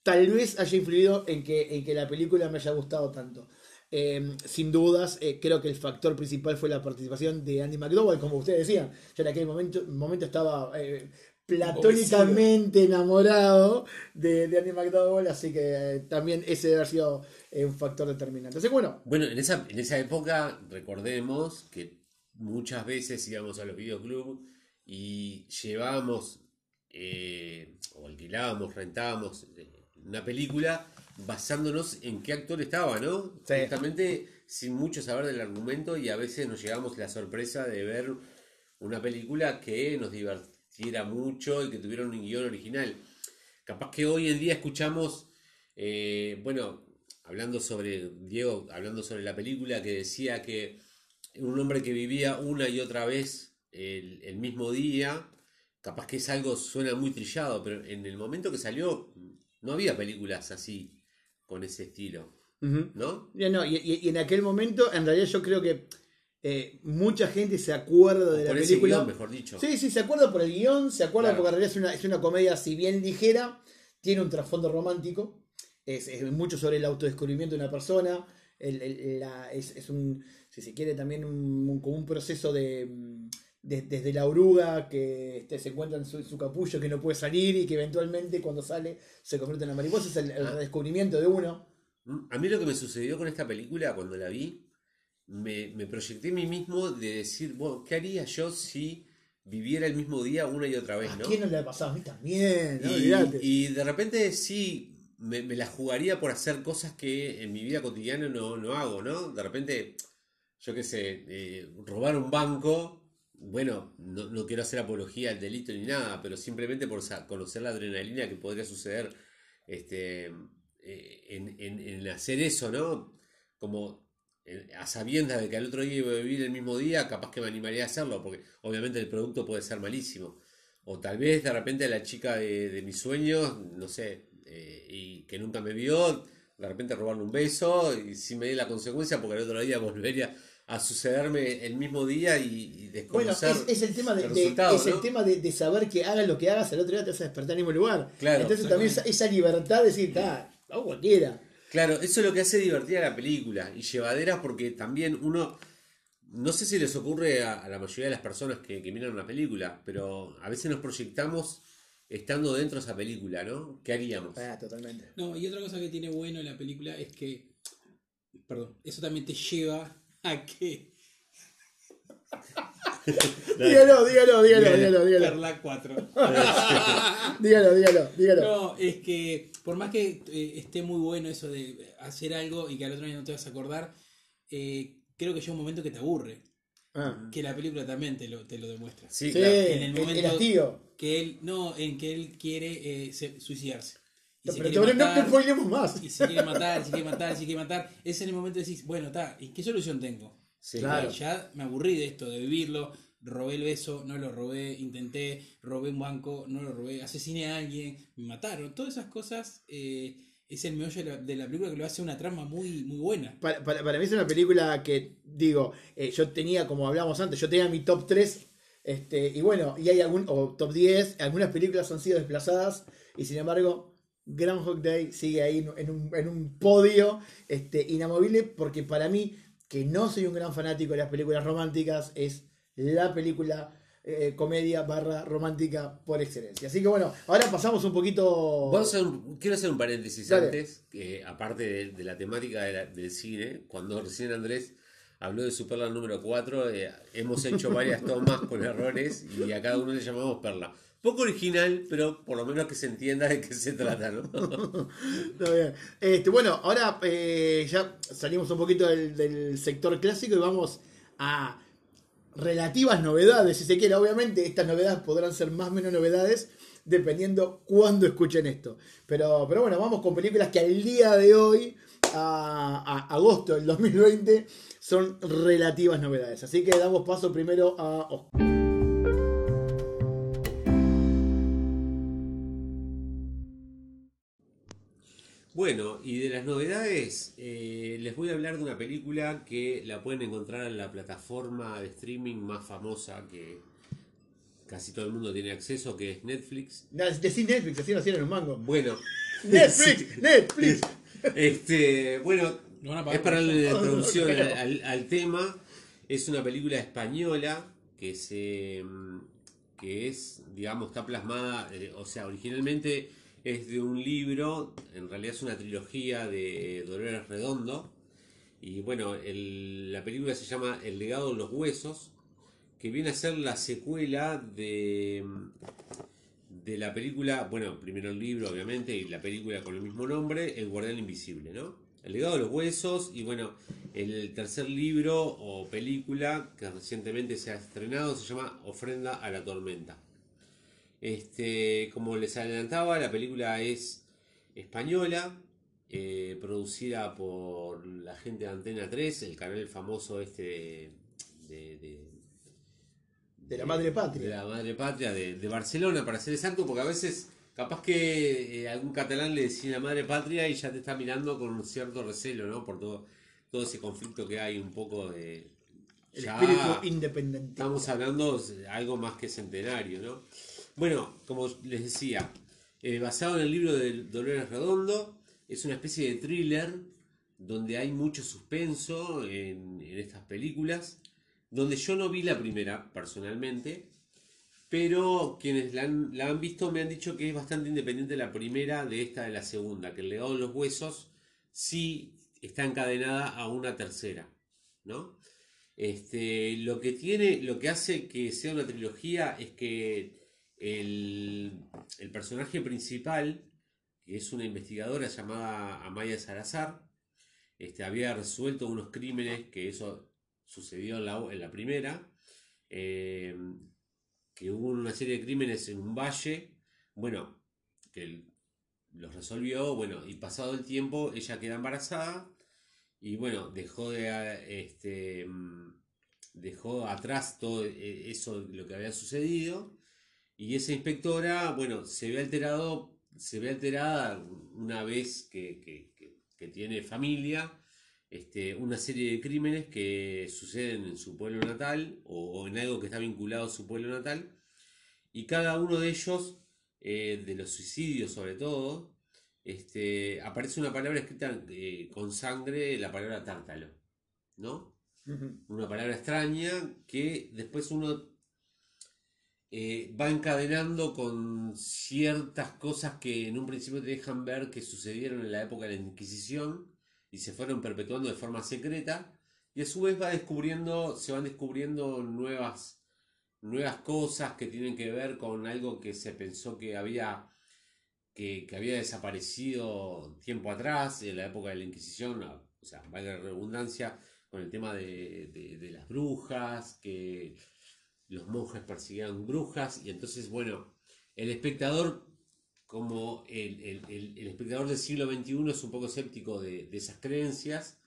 tal vez haya influido en que, en que la película me haya gustado tanto. Eh, sin dudas, eh, creo que el factor principal fue la participación de Andy McDowell, como ustedes decían. Yo en aquel momento, momento estaba eh, platónicamente enamorado de, de Andy McDowell, así que eh, también ese debe haber sido eh, un factor determinante. Así que bueno, Bueno, en esa, en esa época, recordemos que muchas veces íbamos a los videoclubs y llevábamos eh, o alquilábamos, rentábamos una película basándonos en qué actor estaba, ¿no? Sí. Justamente sin mucho saber del argumento y a veces nos llevamos la sorpresa de ver una película que nos divirtiera mucho y que tuviera un guion original. Capaz que hoy en día escuchamos, eh, bueno, hablando sobre, Diego, hablando sobre la película que decía que un hombre que vivía una y otra vez el, el mismo día, capaz que es algo, suena muy trillado, pero en el momento que salió no había películas así, con ese estilo. ¿no? Ya no, y, y- y en aquel momento, en realidad yo creo que eh, mucha gente se acuerda de la Por ese película. guion, mejor dicho. Sí, sí, se acuerda por el guion, se acuerda Claro. porque en realidad es una, es una comedia, si bien ligera, tiene un trasfondo romántico, es, es mucho sobre el autodescubrimiento de una persona, el- el- la- es, es un, si se quiere, también un, un- como un proceso de, de- desde la oruga que este, se encuentra en su, su capullo que no puede salir y que eventualmente cuando sale se convierte en una mariposa, es el, el Ah. redescubrimiento de uno. Mm, A mí lo que me sucedió con esta película cuando la vi, me, me proyecté a mí mismo de decir, bueno, ¿qué haría yo si viviera el mismo día una y otra vez, ¿A no? quién no le ha pasado? A mí también, no Y, de repente sí, me, me la jugaría por hacer cosas que en mi vida cotidiana no, no hago, ¿no? De repente, yo qué sé, eh, robar un banco, bueno, no, no quiero hacer apología al delito ni nada, pero simplemente por conocer la adrenalina que podría suceder este, eh, en, en- en hacer eso, ¿no? Como a sabiendas de que al otro día iba a vivir el mismo día, capaz que me animaría a hacerlo, porque obviamente el producto puede ser malísimo. O tal vez de repente la chica de, de mis sueños, no sé, eh, y que nunca me vio, de repente robarle un beso y sin medir la consecuencia, porque el otro día volvería a sucederme el mismo día y, y Bueno, desconocer es, es el tema de, el de- es el ¿no? tema de, de saber que hagas lo que hagas, al otro día te vas a despertar en el mismo lugar. Claro, Entonces también esa, esa libertad de decir, ah, hago cualquiera. Claro, eso es lo que hace divertida la película y llevadera porque también uno, no sé si les ocurre a, a la mayoría de las personas que, que miran una película, pero a veces nos proyectamos estando dentro de esa película, ¿no? ¿Qué haríamos? Ah, totalmente. No, y otra cosa que tiene bueno la película es que, perdón, eso también te lleva a que Dígalo, dígalo, dígalo, Dígalo. dígalo, dígalo. Perla 4. Dígalo, dígalo, dígalo. No, es que por más que eh, esté muy bueno eso de hacer algo y que al otro año no te vas a acordar, eh, creo que llega un momento que te aburre. Ah. Que la película también te lo, te lo demuestra. Sí, Sí, claro. En el el, momento- el hastío. Que él, no, en que él quiere eh, se- suicidarse. Y No, se pero quiere te- no matar, te más. y se quiere matar, se quiere matar, se quiere matar. Es en el momento de decir, bueno, está, ¿y qué solución tengo? Sí, Claro. Ya me aburrí de esto, de vivirlo. Robé el beso, no lo robé, intenté, robé un banco, no lo robé, asesiné a alguien, me mataron. Todas esas cosas eh, es el meollo de la, película que lo hace una trama muy, muy buena. Para, para- para mí es una película que, digo, eh, yo tenía, como hablábamos antes, yo tenía mi top 3, este, y bueno, y hay algún, o top 10, algunas películas han sido desplazadas, y sin embargo, Groundhog Day sigue ahí en un, en un podio este, inamovible, porque para mí, que no soy un gran fanático de las películas románticas, es la película eh, comedia barra romántica por excelencia. Así que bueno, ahora pasamos un poquito... Vamos a hacer un- quiero hacer un paréntesis Dale. antes, que aparte de, de la temática de la- del cine, cuando recién Andrés habló de su perla número 4, hemos hecho varias tomas con errores y a cada uno le llamamos perla. Poco original, pero por lo menos que se entienda de qué se trata, ¿no? Está bien. Este, bueno, ahora eh, ya salimos un poquito del, del sector clásico y vamos a relativas novedades, si se quiere. Obviamente, estas novedades podrán ser más o menos novedades dependiendo cuándo escuchen esto. Pero, pero bueno, vamos con películas que al día de hoy, a, agosto del 2020, son relativas novedades. Así que damos paso primero a. Bueno, y de las novedades, eh, les voy a hablar de una película que la pueden encontrar en la plataforma de streaming más famosa que casi todo el mundo tiene acceso, que es Netflix. Decí Netflix, así no tienen un mango. Bueno. Netflix, Netflix. Este, bueno, es para la introducción al, al- al tema. Es una película española que se que es, digamos, está plasmada, eh, o sea, originalmente es de un libro, en realidad es una trilogía de Dolores Redondo. Y bueno, la película se llama El legado de los huesos, que viene a ser la secuela de, de la película, bueno, primero el libro obviamente y la película con el mismo nombre, El guardián invisible, ¿no? El legado de los huesos y bueno, el tercer libro o película que recientemente se ha estrenado se llama Ofrenda a la tormenta. Este, como les adelantaba, la película es española, eh, producida por la gente de Antena 3, el canal famoso este de, de- De la madre patria. de la madre patria de, Barcelona, para ser exacto, porque a veces capaz que eh, algún catalán le decía la madre patria y ya te está mirando con un cierto recelo, ¿no? Por todo, todo ese conflicto que hay, un poco de... El ya espíritu independiente. estamos hablando de algo más que centenario, ¿no? Bueno, como les decía, eh, basado en el libro de Dolores Redondo, es una especie de thriller donde hay mucho suspenso en, estas películas, donde yo no vi la primera personalmente, pero quienes la han, la han visto me han dicho que es bastante independiente la primera de esta de la segunda, que el legado de los huesos sí está encadenada a una tercera, ¿no? Este, lo que tiene, lo que hace que sea una trilogía es que el, personaje principal, que es una investigadora llamada Amaya Salazar, este, había resuelto unos crímenes que eso sucedió en la, en la primera, eh, que hubo una serie de crímenes en un valle, bueno, que los resolvió, bueno, y pasado el tiempo ella queda embarazada y bueno, dejó de este mm, dejó atrás todo eh, eso lo que había sucedido y esa inspectora, bueno, se ve alterado, se ve alterada una vez que, que- que- que tiene familia, este, una serie de crímenes que suceden en su pueblo natal o, o en algo que está vinculado a su pueblo natal y cada uno de ellos, eh, de los suicidios sobre todo, este, aparece una palabra escrita eh, con sangre, la palabra tártalo, ¿no? Una palabra extraña que después uno eh, va encadenando con ciertas cosas que en un principio te dejan ver que sucedieron en la época de la Inquisición y se fueron perpetuando de forma secreta y a su vez va descubriendo, se van descubriendo nuevas, nuevas cosas que tienen que ver con algo que se pensó que había que, que había desaparecido tiempo atrás, en la época de la Inquisición, o sea, valga la redundancia, con el tema de, de- de las brujas, que los monjes persiguían brujas, y entonces, bueno, el espectador, como el, el- el- el espectador del siglo XXI es un poco escéptico de, de esas creencias,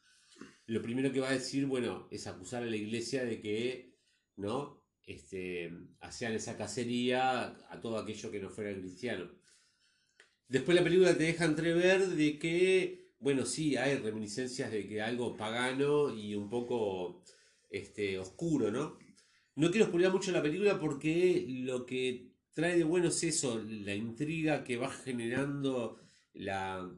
lo primero que va a decir, bueno, es acusar a la iglesia de que, ¿no? Este, hacían esa cacería a todo aquello que no fuera cristiano. Después la película te deja entrever de que, bueno, sí, hay reminiscencias de que algo pagano y un poco este, oscuro, ¿no? No quiero spoiler mucho la película porque lo que trae de bueno es eso, la intriga que va generando la,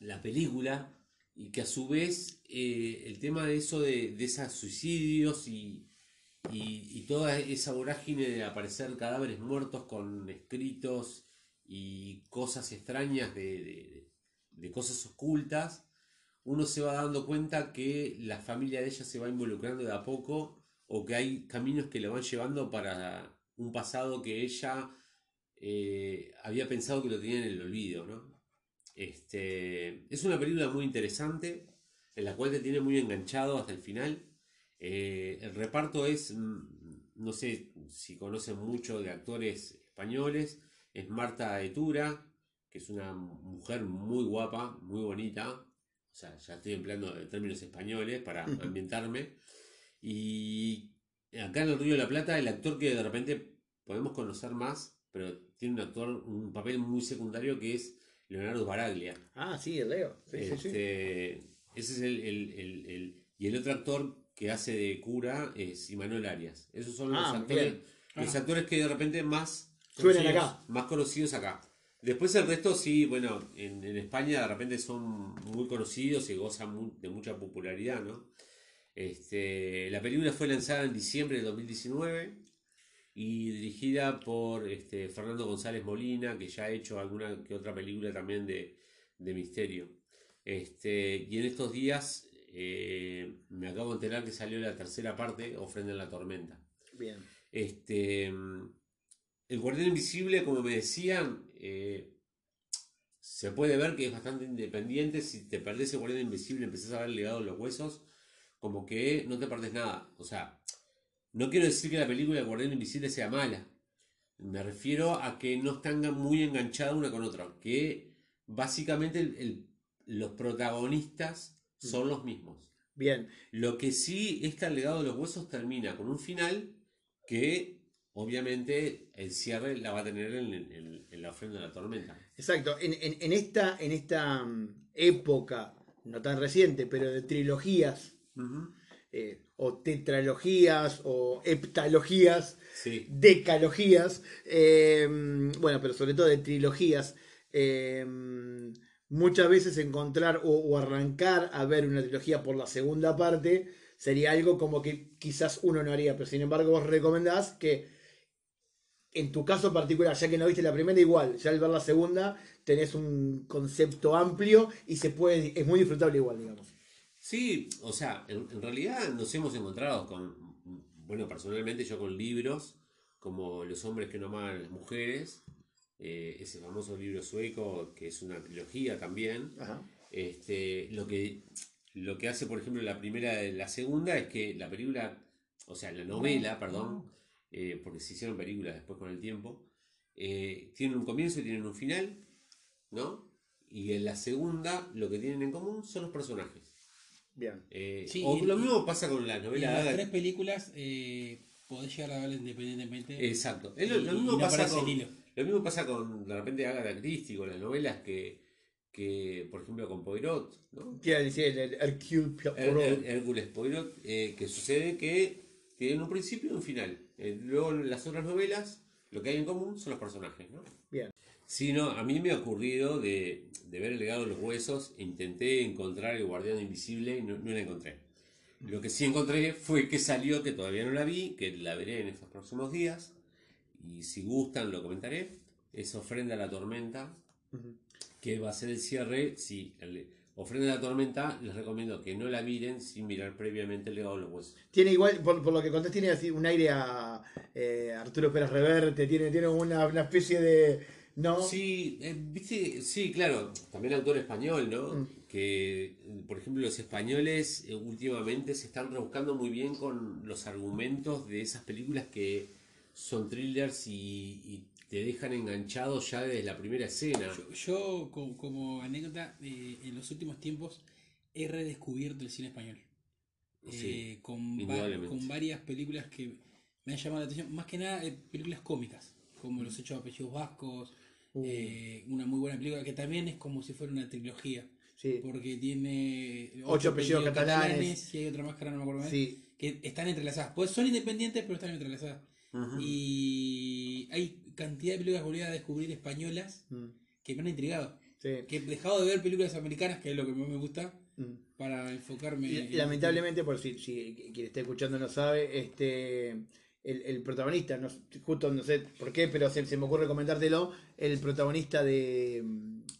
la película y que a su vez eh, el tema de eso de, de esos suicidios y, y, y toda esa vorágine de aparecer cadáveres muertos con escritos y cosas extrañas de, de- de cosas ocultas, uno se va dando cuenta que la familia de ella se va involucrando de a poco o que hay caminos que lo van llevando para un pasado que ella eh, había pensado que lo tenía en el olvido, ¿no? Este, es una película muy interesante, en la cual te tiene muy enganchado hasta el final. Eh, el reparto es, mm, no sé si conocen mucho de actores españoles, es Marta Etura, que es una mujer muy guapa, muy bonita, o sea, ya estoy empleando términos españoles para ambientarme, y acá en el Río de la Plata, el actor que de repente podemos conocer más, pero tiene un actor, un papel muy secundario que es Leonardo Baraglia. Ah, sí, el Leo. Sí, sí, sí. Este, Ese es el, el- el- el- Y el otro actor que hace de cura es Imanuel Arias. Esos son los Ah, actores, los Ah. actores que de repente más conocidos- acá. Más conocidos acá. Después el resto sí, bueno, en, en España de repente son muy conocidos y gozan de mucha popularidad, ¿no? Este, la película fue lanzada en diciembre de 2019 y dirigida por este, Fernando González Molina, que ya ha hecho alguna que otra película también de, de misterio. Este, y en estos días eh, me acabo de enterar que salió la tercera parte, Ofrenda en la Tormenta. Bien. Este, el Guardián Invisible, como me decían, eh, se puede ver que es bastante independiente. Si te perdés el Guardián Invisible, empezás a ver legado en los huesos, como que no te perdés nada. O sea, no quiero decir que la película El Guardián Invisible sea mala. Me refiero a que no están muy enganchadas una con otra. Que básicamente el- el- los protagonistas son los mismos. Bien. Lo que sí, este legado de los huesos termina con un final que obviamente el cierre la va a tener en, en- en la ofrenda de la tormenta. Exacto. En, en- en esta, en esta mm, época, no tan reciente, pero de trilogías, eh, o tetralogías, o heptalogías, Sí, decalogías, eh, bueno, pero sobre todo de trilogías, eh, muchas veces encontrar o, o arrancar a ver una trilogía por la segunda parte sería algo como que quizás uno no haría, pero sin embargo vos recomendás que en tu caso particular, ya que no viste la primera, igual, ya al ver la segunda tenés un concepto amplio y se puede, es muy disfrutable igual, digamos. Sí, o sea, en, en realidad nos hemos encontrado con, bueno, personalmente yo con libros como Los hombres que no aman a las mujeres, eh, ese famoso libro sueco que es una trilogía también. Ajá. Este, lo que lo que hace, por ejemplo, la primera y la segunda es que la película, o sea, la novela, perdón, eh, porque se hicieron películas después con el tiempo, eh, tienen un comienzo y tienen un final, ¿no? Y en la segunda lo que tienen en común son los personajes. Bien. Eh, Sí, o y- lo mismo pasa con la novela las tres películas eh, podés llegar a verlas independientemente. Exacto. Es lo, y- lo y mismo no pasa con, lo mismo pasa con de repente Agatha Christie, con las novelas que, que por ejemplo, con Poirot, ¿no? El, el Hercule Her- Poirot. Hércules Poirot, eh, que sucede que tienen un principio y un final. Eh, luego en las otras novelas, lo que hay en común son los personajes, ¿no? Bien. Sí, no, a mí me ha ocurrido de, de ver el legado de los huesos, intenté encontrar el guardián invisible y no, no la encontré. Lo que sí encontré fue que salió, que todavía no la vi, que la veré en estos próximos días, y si gustan lo comentaré, es Ofrenda a la Tormenta, que va a ser el cierre, sí, el- Ofrenda a la Tormenta, les recomiendo que no la miren sin mirar previamente el legado de los huesos. Tiene igual, por, por lo que contés, tiene así un aire a eh, Arturo Pérez Reverte, tiene, tiene una, una especie de. ¿No? Sí, eh, viste, sí, claro, también autor español, ¿no? Mm. Que, por ejemplo, los españoles eh, últimamente se están rebuscando muy bien con los argumentos de esas películas que son thrillers y, y te dejan enganchado ya desde la primera escena. Yo, yo, co- como, anécdota, eh, en los últimos tiempos he redescubierto el cine español. Sí, Eh, con, va- con varias películas que me han llamado la atención, más que nada eh, películas cómicas, como Los Hechos Apellidos Vascos, Uh, eh, una muy buena película que también es como si fuera una trilogía, sí. porque tiene Ocho apellidos catalanes. y hay otra máscara, no me acuerdo bien, Sí. que están entrelazadas. Pues son independientes, pero están entrelazadas. Y hay cantidad de películas que volví a descubrir españolas Mm, que me han intrigado. sí. Que he dejado de ver películas americanas, que es lo que más me gusta, Mm. para enfocarme Y- en- lamentablemente, por si, si quien esté escuchando no sabe, este el, el protagonista, no, justo no sé por qué, pero se, se me ocurre comentártelo, el protagonista de,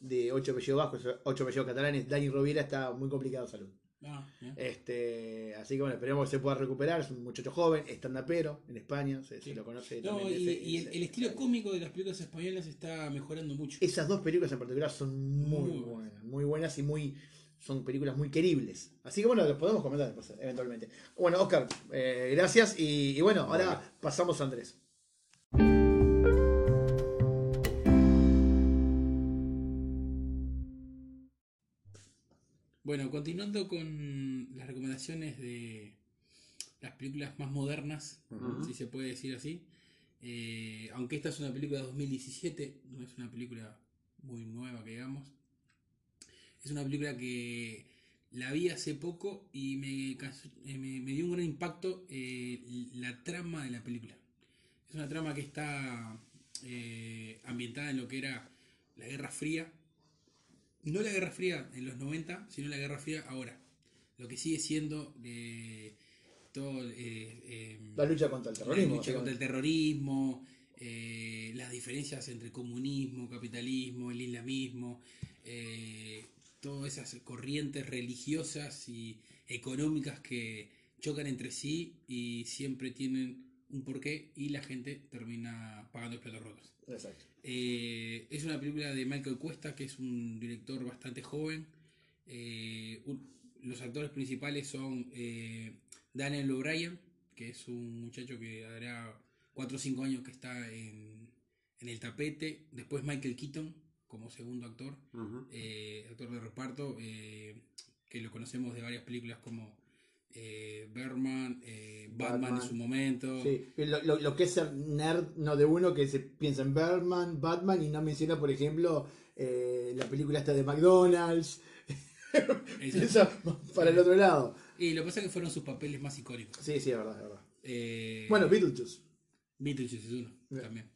de Ocho Apellidos Vascos, Ocho Apellidos Catalanes, Dani Rovira, está muy complicado de salud. Ah. Este, así que bueno, esperemos que se pueda recuperar, es un muchacho joven, pero en España, se, lo conoce No, también. y, de ese- y el, ese- el estilo cómico de las películas españolas está mejorando mucho. Esas dos películas en particular son muy, Muy buenas, muy buenas y muy son películas muy queribles. Así que bueno, los podemos comentar eventualmente. Bueno, Oscar, eh, gracias. Y, y bueno, ahora pasamos a Andrés. Bueno, continuando con las recomendaciones de las películas más modernas, si se puede decir así. Eh, aunque esta es una película de 2017, no es una película muy nueva que digamos. Es una película que la vi hace poco y me, eh, me- me dio un gran impacto eh, la trama de la película. Es una trama que está eh, ambientada en lo que era la Guerra Fría. No la Guerra Fría en los 90, sino la Guerra Fría ahora. Lo que sigue siendo eh, todo... em, La lucha contra el terrorismo. la lucha contra el terrorismo, las diferencias entre comunismo, capitalismo, el islamismo, todas esas corrientes religiosas y económicas que chocan entre sí y siempre tienen un porqué y la gente termina pagando los platos rotos. Exacto. Eh, es una película de Michael Cuesta, que es un director bastante joven. Eh, un- los actores principales son eh, Daniel O'Brien, que es un muchacho que hará 4 o 5 años que está en, en el tapete. Después Michael Keaton, como segundo actor, eh, actor de reparto, eh, que lo conocemos de varias películas como eh, Berman, eh, Batman, Batman. en su momento. Sí, lo, lo- lo que es ser nerd, no de uno que se piensa en Batman, Batman y no menciona, por ejemplo, eh, la película esta de McDonald's. Piensa para el otro lado. Y lo que pasa es que fueron sus papeles más icónicos. Sí, sí, es verdad, es verdad. Bueno, Beetlejuice. Beetlejuice es uno también.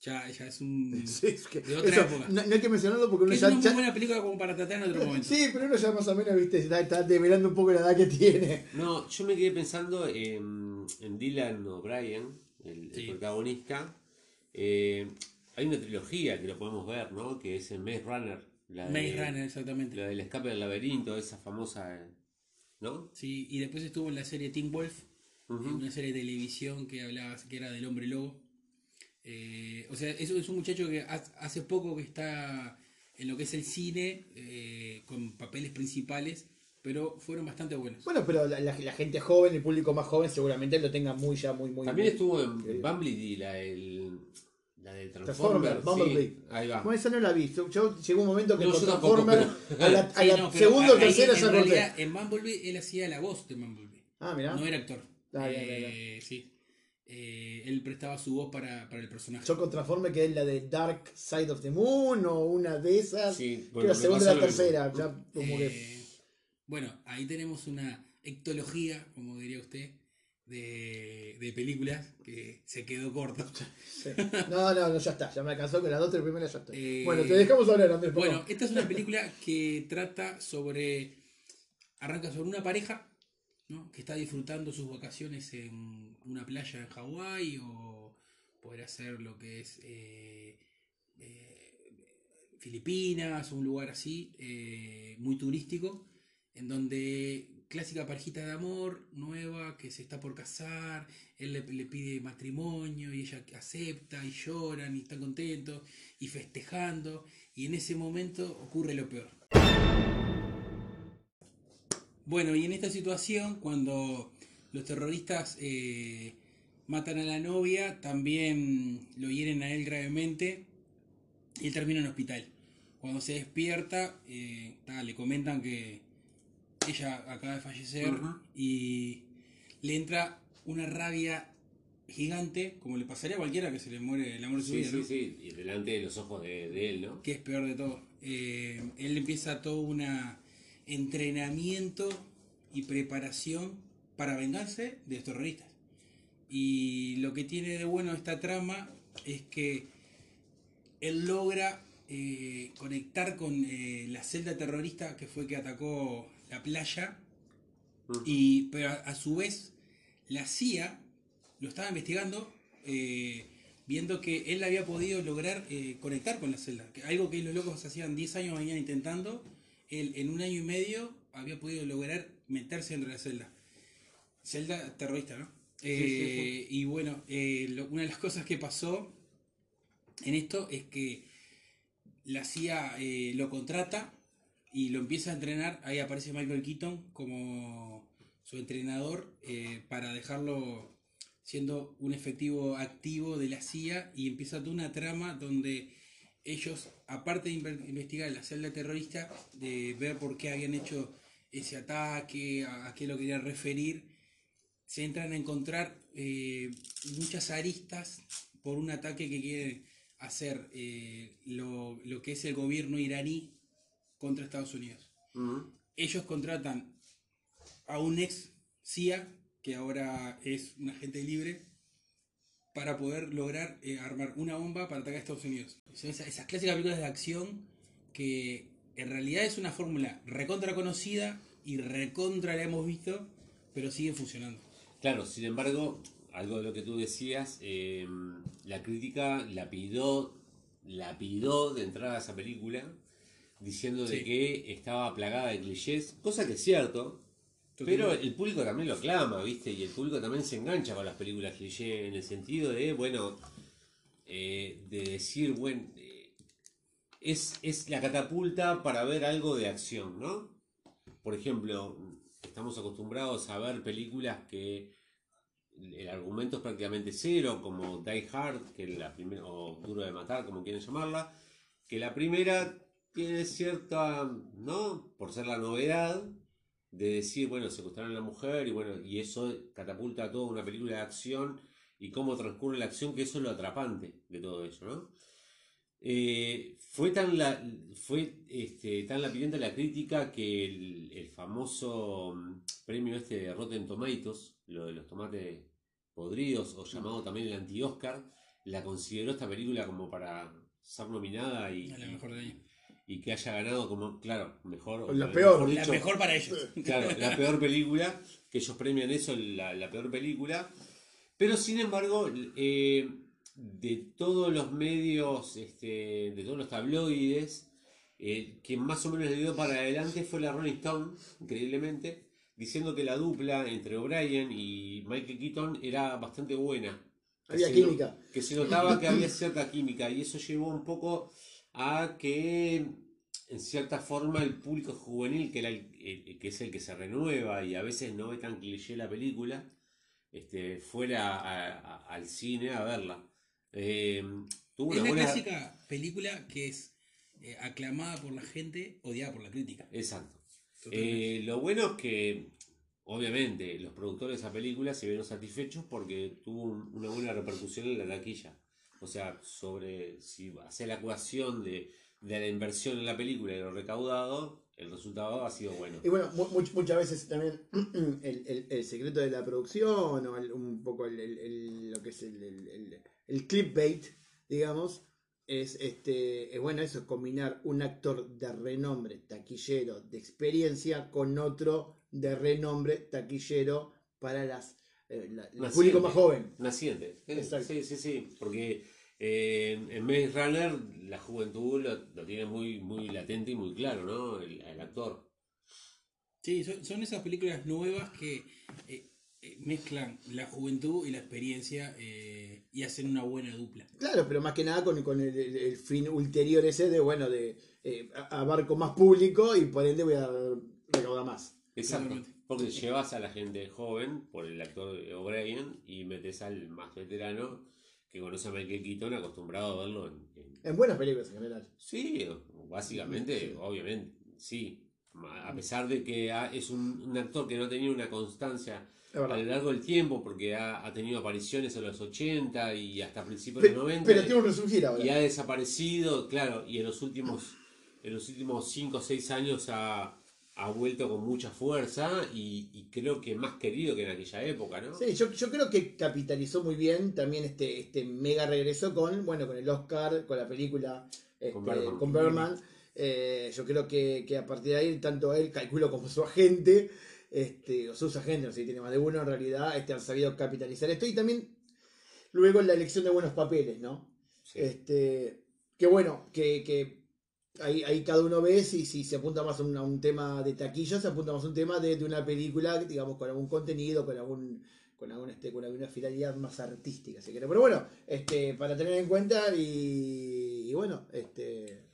Ya, ya es un. Sí, es que De otra eso, época. no, no hay que mencionarlo porque uno es ya, una muy buena película como para tratar en otro momento. Sí, pero uno ya más o menos, viste, está, está develando un poco la edad que tiene. No, yo me quedé pensando en, en Dylan O'Brien, el, protagonista. Eh, hay una trilogía que lo podemos ver, ¿no? Que es en Maze Runner. La de- Maze Runner, exactamente. La del escape del laberinto, esa famosa, ¿no? Sí, y después estuvo en la serie Teen Wolf, una serie de televisión que hablaba, que era del hombre lobo. Eh, o sea, eso es un muchacho que ha- hace poco que está en lo que es el cine, eh, con papeles principales, pero fueron bastante buenos. Bueno, pero la, la- la gente joven, el público más joven, seguramente lo tenga muy ya, muy, muy. También muy- estuvo en querido. Bumblebee, la del, la del Transformer, Transformer. Bumblebee. sí, ahí va. No, esa no la vi. Yo, yo- llegó un momento que No, con yo tampoco, a la, a Sí, la no, pero segunda o tercera en ya corté. realidad, en Bumblebee él hacía la voz de Bumblebee. Ah, mirá. No era actor. Ah, Eh, sí. Eh, él prestaba su voz para, para el personaje. Yo con Transformer quedé en la de Dark Side of the Moon o una de esas. Sí, que bueno, la me segunda y la tercera. Ya como que. Eh, bueno, ahí tenemos una ectología, como diría usted, de, de películas que se quedó corto. sí. No, no, no, ya está. Ya me alcanzó con las dos tres primeras ya estoy. Eh, bueno, te dejamos hablar, Andrés. por Bueno, favor. esta es una película que trata sobre. Arranca sobre una pareja ¿no? que está disfrutando sus vacaciones en una playa en Hawái o podría ser lo que es eh, eh, Filipinas, un lugar así, eh, muy turístico, en donde clásica parejita de amor, nueva, que se está por casar, él le, le pide matrimonio y ella acepta y lloran y están contentos y festejando y en ese momento ocurre lo peor. Bueno, y en esta situación, cuando los terroristas eh, matan a la novia, también lo hieren a él gravemente y él termina en el hospital. Cuando se despierta, eh, ta, le comentan que ella acaba de fallecer y le entra una rabia gigante, como le pasaría a cualquiera que se le muere el amor de su Sí, vida. sí, ¿no? sí, y delante de los ojos de, de él, ¿no? que es peor de todo. Eh, él empieza todo un entrenamiento y preparación para vengarse de los terroristas. Y lo que tiene de bueno esta trama es que él logra eh, conectar con eh, la celda terrorista que fue que atacó la playa, y, pero a, a su vez la CIA lo estaba investigando, eh, viendo que él había podido lograr conectar con la celda. Que algo que los locos hacían 10 años venían intentando, él en un año y medio había podido lograr meterse dentro de la celda. Celda terrorista, ¿no? Eh, Y bueno, eh, lo- una de las cosas que pasó en esto es que la CIA eh, lo contrata y lo empieza a entrenar, ahí aparece Michael Keaton como su entrenador para dejarlo siendo un efectivo activo de la CIA y empieza toda una trama donde ellos, aparte de inve- investigar la celda terrorista, de ver por qué habían hecho ese ataque, a, a qué lo querían referir, se entran a encontrar eh, muchas aristas por un ataque que quieren hacer eh, lo, lo que es el gobierno iraní contra Estados Unidos. Ujú. Ellos contratan a un ex CIA, que ahora es un agente libre, para poder lograr eh, armar una bomba para atacar a Estados Unidos. Son esas, esas clásicas películas de acción que en realidad es una fórmula recontra conocida y recontra la hemos visto, pero siguen funcionando. Claro, sin embargo, algo de lo que tú decías, eh, la crítica la pidió, la pidió de entrada a esa película, diciendo de que estaba plagada de clichés, cosa que es cierto, pero el público también lo aclama, ¿viste? Y el público también se engancha con las películas cliché en el sentido de, bueno, eh, de decir, bueno, eh, es, es la catapulta para ver algo de acción, ¿no? Por ejemplo, estamos acostumbrados a ver películas que el argumento es prácticamente cero, como Die Hard, que es la primera, o Duro de Matar, como quieren llamarla, que la primera tiene cierta, ¿no? Por ser la novedad, de decir, bueno, secuestraron a la mujer y bueno, y eso catapulta a toda una película de acción y cómo transcurre la acción, que eso es lo atrapante de todo eso, ¿no? Eh, fue tan la fue este, tan lapidante la crítica que el, el famoso mm, premio este de Rotten Tomatoes, lo de los tomates podridos, o llamado también el anti-Oscar, la consideró esta película como para ser nominada y, Es la mejor de año. Y que haya ganado como, claro, mejor. La o peor. mejor La mejor para ellos. Claro, la peor película, que ellos premian eso, la, la peor película. Pero sin embargo, eh, de todos los medios, este, de todos los tabloides, eh, quien más o menos le dio para adelante fue la Rolling Stone, increíblemente, diciendo que la dupla entre O'Brien y Michael Keaton era bastante buena. Que Había química. no- que se notaba que había cierta química y eso llevó un poco a que en cierta forma el público juvenil que, era el, el- que es el que se renueva y a veces no ve tan cliché la película este, fuera a- a- al cine a verla Eh, tuvo Es una la buena clásica película que es eh, aclamada por la gente, odiada por la crítica. exacto. Eh, lo bueno es que obviamente los productores de esa película se vieron satisfechos porque tuvo un- una buena repercusión en la taquilla o sea sobre si hace la ecuación de, de la inversión en la película y lo recaudado el resultado ha sido bueno. Y bueno, mu- much- muchas veces también el, el- el secreto de la producción o el- un poco lo que es el, clickbait, digamos, es este es bueno eso, combinar un actor de renombre, taquillero, de experiencia, con otro de renombre, taquillero para las eh, la- el público más joven. Naciente. Exacto. Sí, sí, sí. Porque eh, en- Maze Runner la juventud lo, lo tiene muy, muy latente y muy claro, ¿no? El, el actor. Sí, son, son esas películas nuevas que eh, eh, mezclan la juventud y la experiencia eh, y hacen una buena dupla. Claro, pero más que nada con, con el, el- el fin ulterior ese de, bueno, de eh, abarco más público y por ende voy a recaudar más. Exacto. Porque llevas a la gente joven por el actor O'Brien y metes al más veterano que conoce a Michael Keaton acostumbrado a verlo en, en- En buenas películas en general. Sí, básicamente, Sí. obviamente, sí. A pesar de que es un, un actor que no ha tenido una constancia a lo largo del tiempo, porque ha, ha tenido apariciones en los 80 y hasta principios Pe- de los 90. pero tiene un resurgir ahora. y ha desaparecido, claro, y en los últimos en los últimos 5 o 6 años ha, ha vuelto con mucha fuerza y, y creo que más querido que en aquella época, ¿no? Sí, yo, yo creo que capitalizó muy bien también este, este mega regreso con, bueno, con el Oscar, con la película este, Con Bergman. Eh, yo creo que, que a partir de ahí, tanto él, calculo como su agente, este, o sus agentes, no sé si tiene más de uno, en realidad este, han sabido capitalizar esto. Y también luego la elección de buenos papeles, ¿no? Sí. Este, que bueno, que, que ahí, cada uno ve si, se apunta más a un, tema de taquilla, se apunta más a un tema de, una película, digamos, con algún contenido, con algún con alguna, este, con alguna finalidad más artística, si. Pero bueno, este, para tener en cuenta y, bueno, este.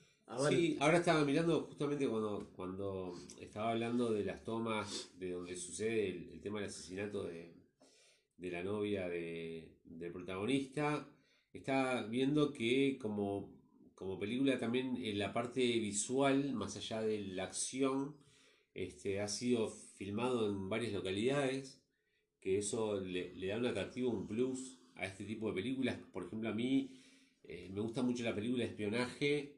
Sí, ahora estaba mirando justamente cuando, estaba hablando de las tomas de donde sucede el, tema del asesinato de, la novia de- del protagonista. Estaba viendo que como, como película también en la parte visual, más allá de la acción, este, ha sido filmado en varias localidades, que eso le, le da un atractivo, un plus a este tipo de películas. Por ejemplo, a mí eh, me gusta mucho la película de espionaje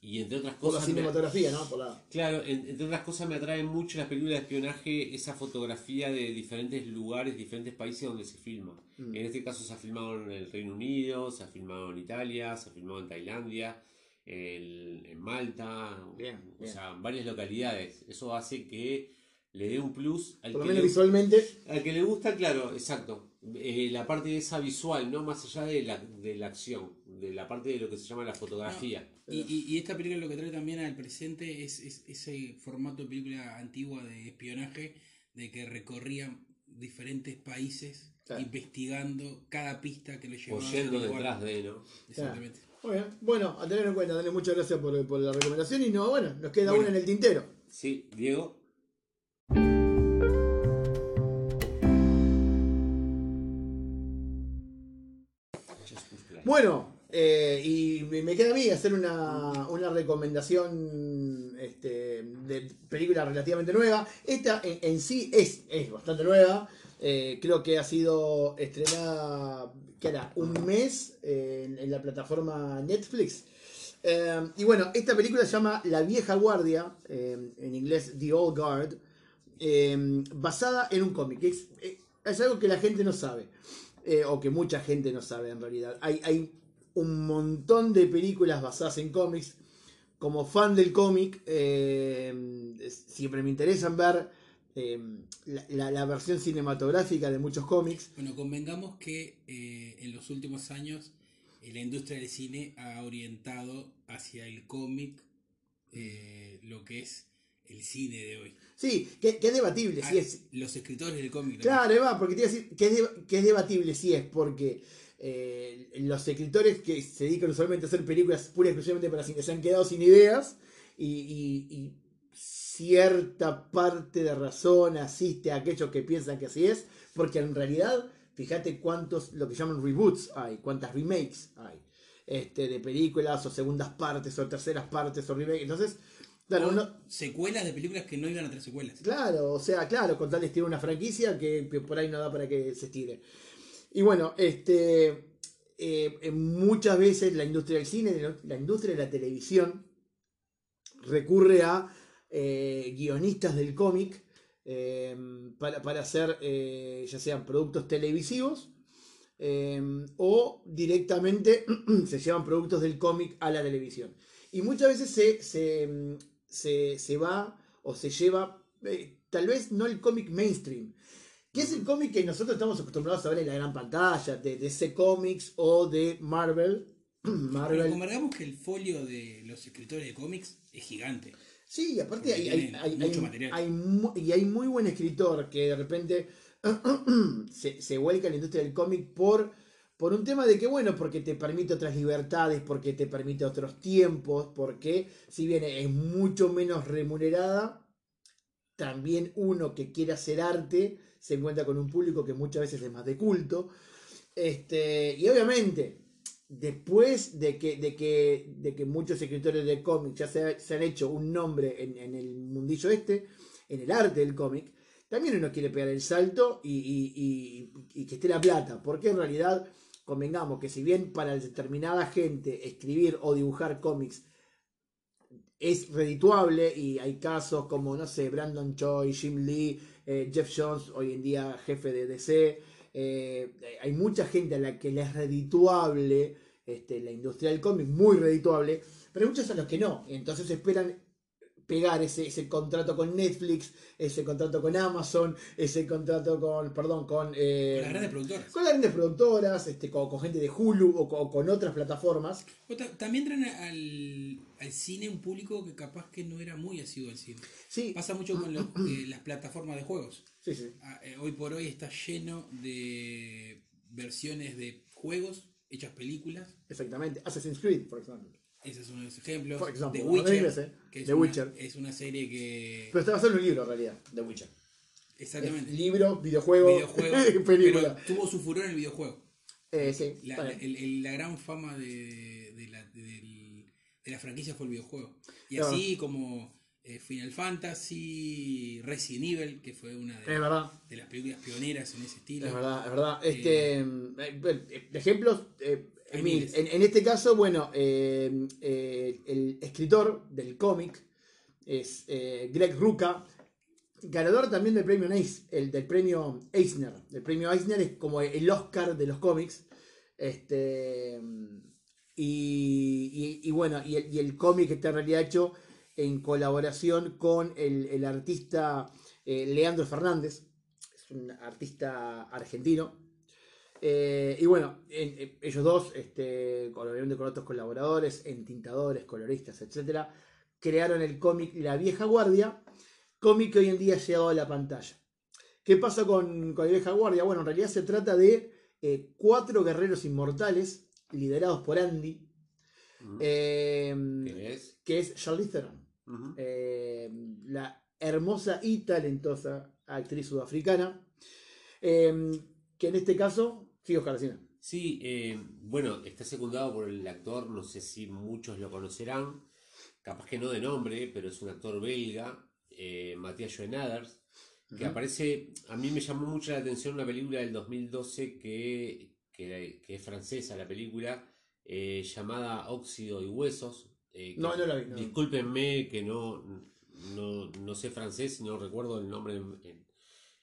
y, entre otras Por la cosas... me- cinematografía, ¿no? Por la... Claro, en- entre otras cosas me atraen mucho las películas de espionaje, esa fotografía de diferentes lugares, diferentes países donde se filma. Mm. En este caso se ha filmado en el Reino Unido, se ha filmado en Italia, se ha filmado en Tailandia, en, en Malta, Bien, o bien. sea, en varias localidades. Eso hace que le dé un plus al Por que menos le- visualmente. al que le gusta, claro, exacto. Eh, la parte de esa visual, ¿no? Más allá de la, de la acción, de la parte de lo que se llama la fotografía. Y, y- y esta película lo que trae también al presente es, es ese formato de película antigua de espionaje, de que recorrían diferentes países Claro. investigando cada pista que le O llevaba. yendo lugar. detrás de, ¿no? Exactamente. Muy bien. Bueno, a tener en cuenta, Dale, muchas gracias por, por la recomendación. Y no, bueno, nos queda Bueno. una en el tintero. Sí, Diego. Bueno, eh, y me queda a mí hacer una, una recomendación este, de película relativamente nueva. Esta en, sí es, es bastante nueva. Eh, creo que ha sido estrenada, ¿qué era? Un mes eh, en, la plataforma Netflix. Y bueno, esta película se llama La vieja guardia, en inglés The Old Guard, basada en un cómic. Es, es algo que la gente no sabe, o que mucha gente no sabe en realidad. Hay, hay un montón de películas basadas en cómics. Como fan del cómic, eh, siempre me interesan ver eh, la, la- la versión cinematográfica de muchos cómics. Bueno, convengamos que eh, en los últimos años la industria del cine ha orientado hacia el cómic lo que es el cine de hoy. Sí, que, que es debatible, Ah, si es, Los escritores del cómic. Claro, Eva, porque te iba a decir que es, de- que es debatible si es porque eh, los escritores que se dedican usualmente a hacer películas pura y exclusivamente para cine se han quedado sin ideas y, y- y cierta parte de razón asiste a aquellos que piensan que así es, porque en realidad, fíjate cuántos, lo que llaman reboots hay, cuántas remakes hay, este, de películas o segundas partes o terceras partes o remakes. Entonces, claro, uno, Secuelas de películas que no iban a tener secuelas. Claro, o sea, claro, con tal de estirar una franquicia que, que por ahí no da para que se estire. Y bueno, este eh, muchas veces la industria del cine, la- industria de la televisión, recurre a eh, guionistas del cómic eh, para, para hacer eh, ya sean productos televisivos eh, o directamente se llevan productos del cómic a la televisión. Y muchas veces se, se, mm, se, se va o se lleva, tal vez no el cómic mainstream, que es el cómic que nosotros estamos acostumbrados a ver en la gran pantalla, de DC Comics o de Marvel. Pero Marvel. convengamos que el folio de los escritores de cómics es gigante. Sí, y aparte hay, mucho material. hay y hay muy buen escritor que de repente se, se vuelca en la industria del cómic por, por un tema de que, bueno, porque te permite otras libertades, porque te permite otros tiempos, porque si bien es mucho menos remunerada, también uno que quiere hacer arte se encuentra con un público que muchas veces es más de culto. Este, y obviamente, después de que, de que, de que muchos escritores de cómics ya se, han hecho un nombre en, el mundillo este, en el arte del cómic, también uno quiere pegar el salto y- y que esté la plata, porque en realidad convengamos que si bien para determinada gente escribir o dibujar cómics es redituable y hay casos como, no sé, Brandon Choi, Jim Lee, eh, Jeff Jones, hoy en día jefe de DC, eh, hay mucha gente a la que le es redituable este, la industria del cómic, muy redituable, pero hay muchos a los que no, entonces esperan pegar ese, ese contrato con Netflix, ese contrato con Amazon, ese contrato con, perdón, con... eh, Con las grandes productoras. con las grandes productoras, este, con, con gente de Hulu o con, o con otras plataformas. También traen al, al cine un público que capaz que no era muy asiduo al cine. Sí, Pasa mucho con los- eh, las plataformas de juegos. sí, sí. Ah, eh, hoy por hoy está lleno de versiones de juegos hechas películas. Exactamente. Assassin's Creed, por ejemplo. Ese es uno de los ejemplos. Por ejemplo, The de Witcher, es, The una, Witcher. es una serie que... Pero está basado en un libro en realidad, The Witcher. Exactamente. Es libro, videojuego, videojuego, película. pero tuvo su furor en el videojuego. Eh, sí, La, está la- bien. el- el- la gran fama de, de la, del- de la franquicia fue el videojuego. Y así como eh, Final Fantasy, Resident Evil, que fue una de, de las películas pioneras en ese estilo. Es verdad, es verdad. Este, eh, eh, ejemplos, Hay mil. miles. en, en este caso, bueno, eh, eh, el escritor del cómic es eh, Greg Rucka, ganador también del premio Eis- el del premio Eisner. El premio Eisner es como el Oscar de los cómics. Este, y, y- y bueno, y el, y el cómic está en realidad hecho en colaboración con el, el artista Leandro Fernández, es un artista argentino. Eh, y bueno, en- en- ellos dos, este, con, obviamente con otros colaboradores, entintadores, coloristas, etcétera, crearon el cómic La Vieja Guardia, cómic que hoy en día ha llegado a la pantalla. ¿Qué pasa con, con La Vieja Guardia? Bueno, en realidad se trata de eh, cuatro guerreros inmortales liderados por Andy, Ujú. eh, ¿Qué es? que es Charlize Theron eh, la hermosa y talentosa actriz sudafricana, eh, que en este caso, sí, Oscar. Sí, eh, bueno, está secundado por el actor, no sé si muchos lo conocerán, capaz que no de nombre, pero es un actor belga, eh, Matías Schoenaders, que aparece, a mí me llamó mucho la atención una película del 2012 que, que, que es francesa la película, eh, llamada Óxido y Huesos. eh, No, no la vi, no. Discúlpenme que no, no, no sé francés, no recuerdo el nombre en, en-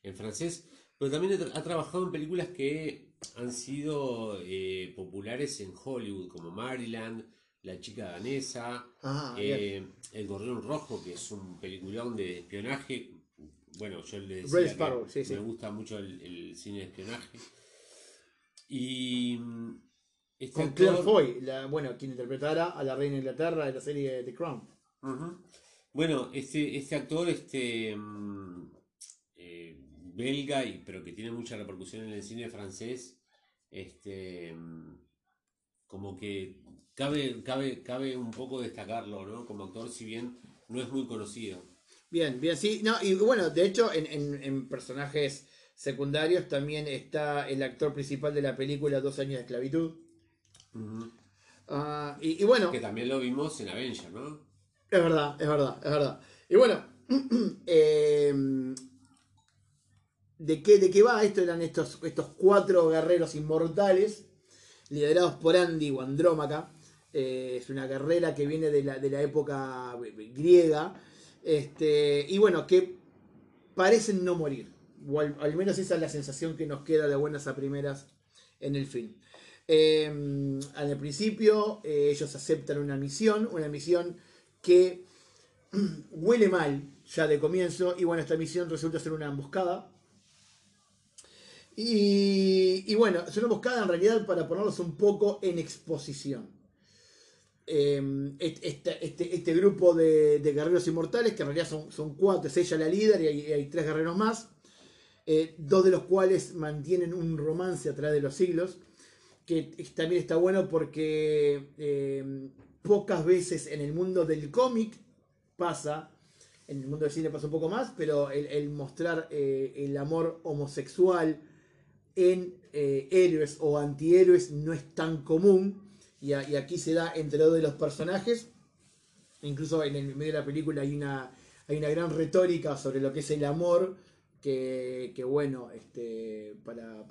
en francés, pero también ha trabajado en películas que han sido eh, populares en Hollywood, como Maryland, La chica danesa, Ah, eh, El Gorrión Rojo, que es un peliculón de espionaje. Bueno, yo le decía que Sparrow, sí, me sí. gusta mucho el, el cine de espionaje. Y este Con actor- Claire Foy, la, bueno, quien interpretará a la reina de Inglaterra de la serie The Crown. Bueno, este, este actor, este mm, belga, y, pero que tiene mucha repercusión en el cine francés, este como que cabe, cabe, cabe un poco destacarlo, ¿no? Como actor, si bien no es muy conocido. Bien, bien, sí. No, y bueno, de hecho, en, en- en personajes secundarios también está el actor principal de la película Dos años de esclavitud. Ah, y, y bueno, Que también lo vimos en Avenger, ¿no? Es verdad, es verdad, es verdad. Y bueno, em, ¿de, qué, ¿de qué va? Esto eran estos, estos cuatro guerreros inmortales, liderados por Andy o Andrómaca. Eh, es una guerrera que viene de la, de la época griega. Este, y bueno, que parecen no morir. O al, menos esa es la sensación que nos queda de buenas a primeras en el film. Eh, al principio eh, ellos aceptan una misión, una misión que huele mal ya de comienzo y bueno, esta misión resulta ser una emboscada. Y, y bueno, es una emboscada en realidad para ponerlos un poco en exposición. Este, este- este- grupo de, de guerreros inmortales, que en realidad son, son cuatro, es ella la líder y hay, tres guerreros más, eh, dos de los cuales mantienen un romance a través de los siglos, que también está bueno porque eh, pocas veces en el mundo del cómic pasa, en el mundo del cine pasa un poco más, pero el, el mostrar eh, el amor homosexual en eh, héroes o antihéroes no es tan común. Y, aquí se da entre dos de los personajes. Incluso en el medio de la película hay una, hay una gran retórica sobre lo que es el amor. Que, bueno, este, para,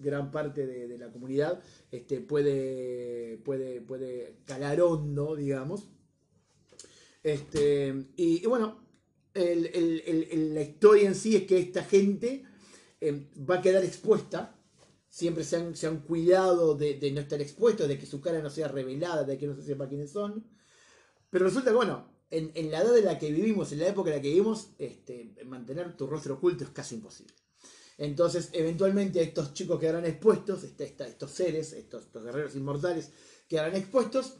gran parte de, la comunidad este, puede, puede, puede calar hondo, digamos. Este, y, bueno, la historia en sí es que esta gente eh, va a quedar expuesta. Siempre se han, se han cuidado de, de no estar expuestos, de que su cara no sea revelada, de que no se sepa quiénes son. Pero resulta que, bueno, en, en la edad en la que vivimos, en la época en la que vivimos, este, mantener tu rostro oculto es casi imposible. Entonces, eventualmente estos chicos quedarán expuestos, este- esta- estos seres, estos, estos guerreros inmortales quedarán expuestos,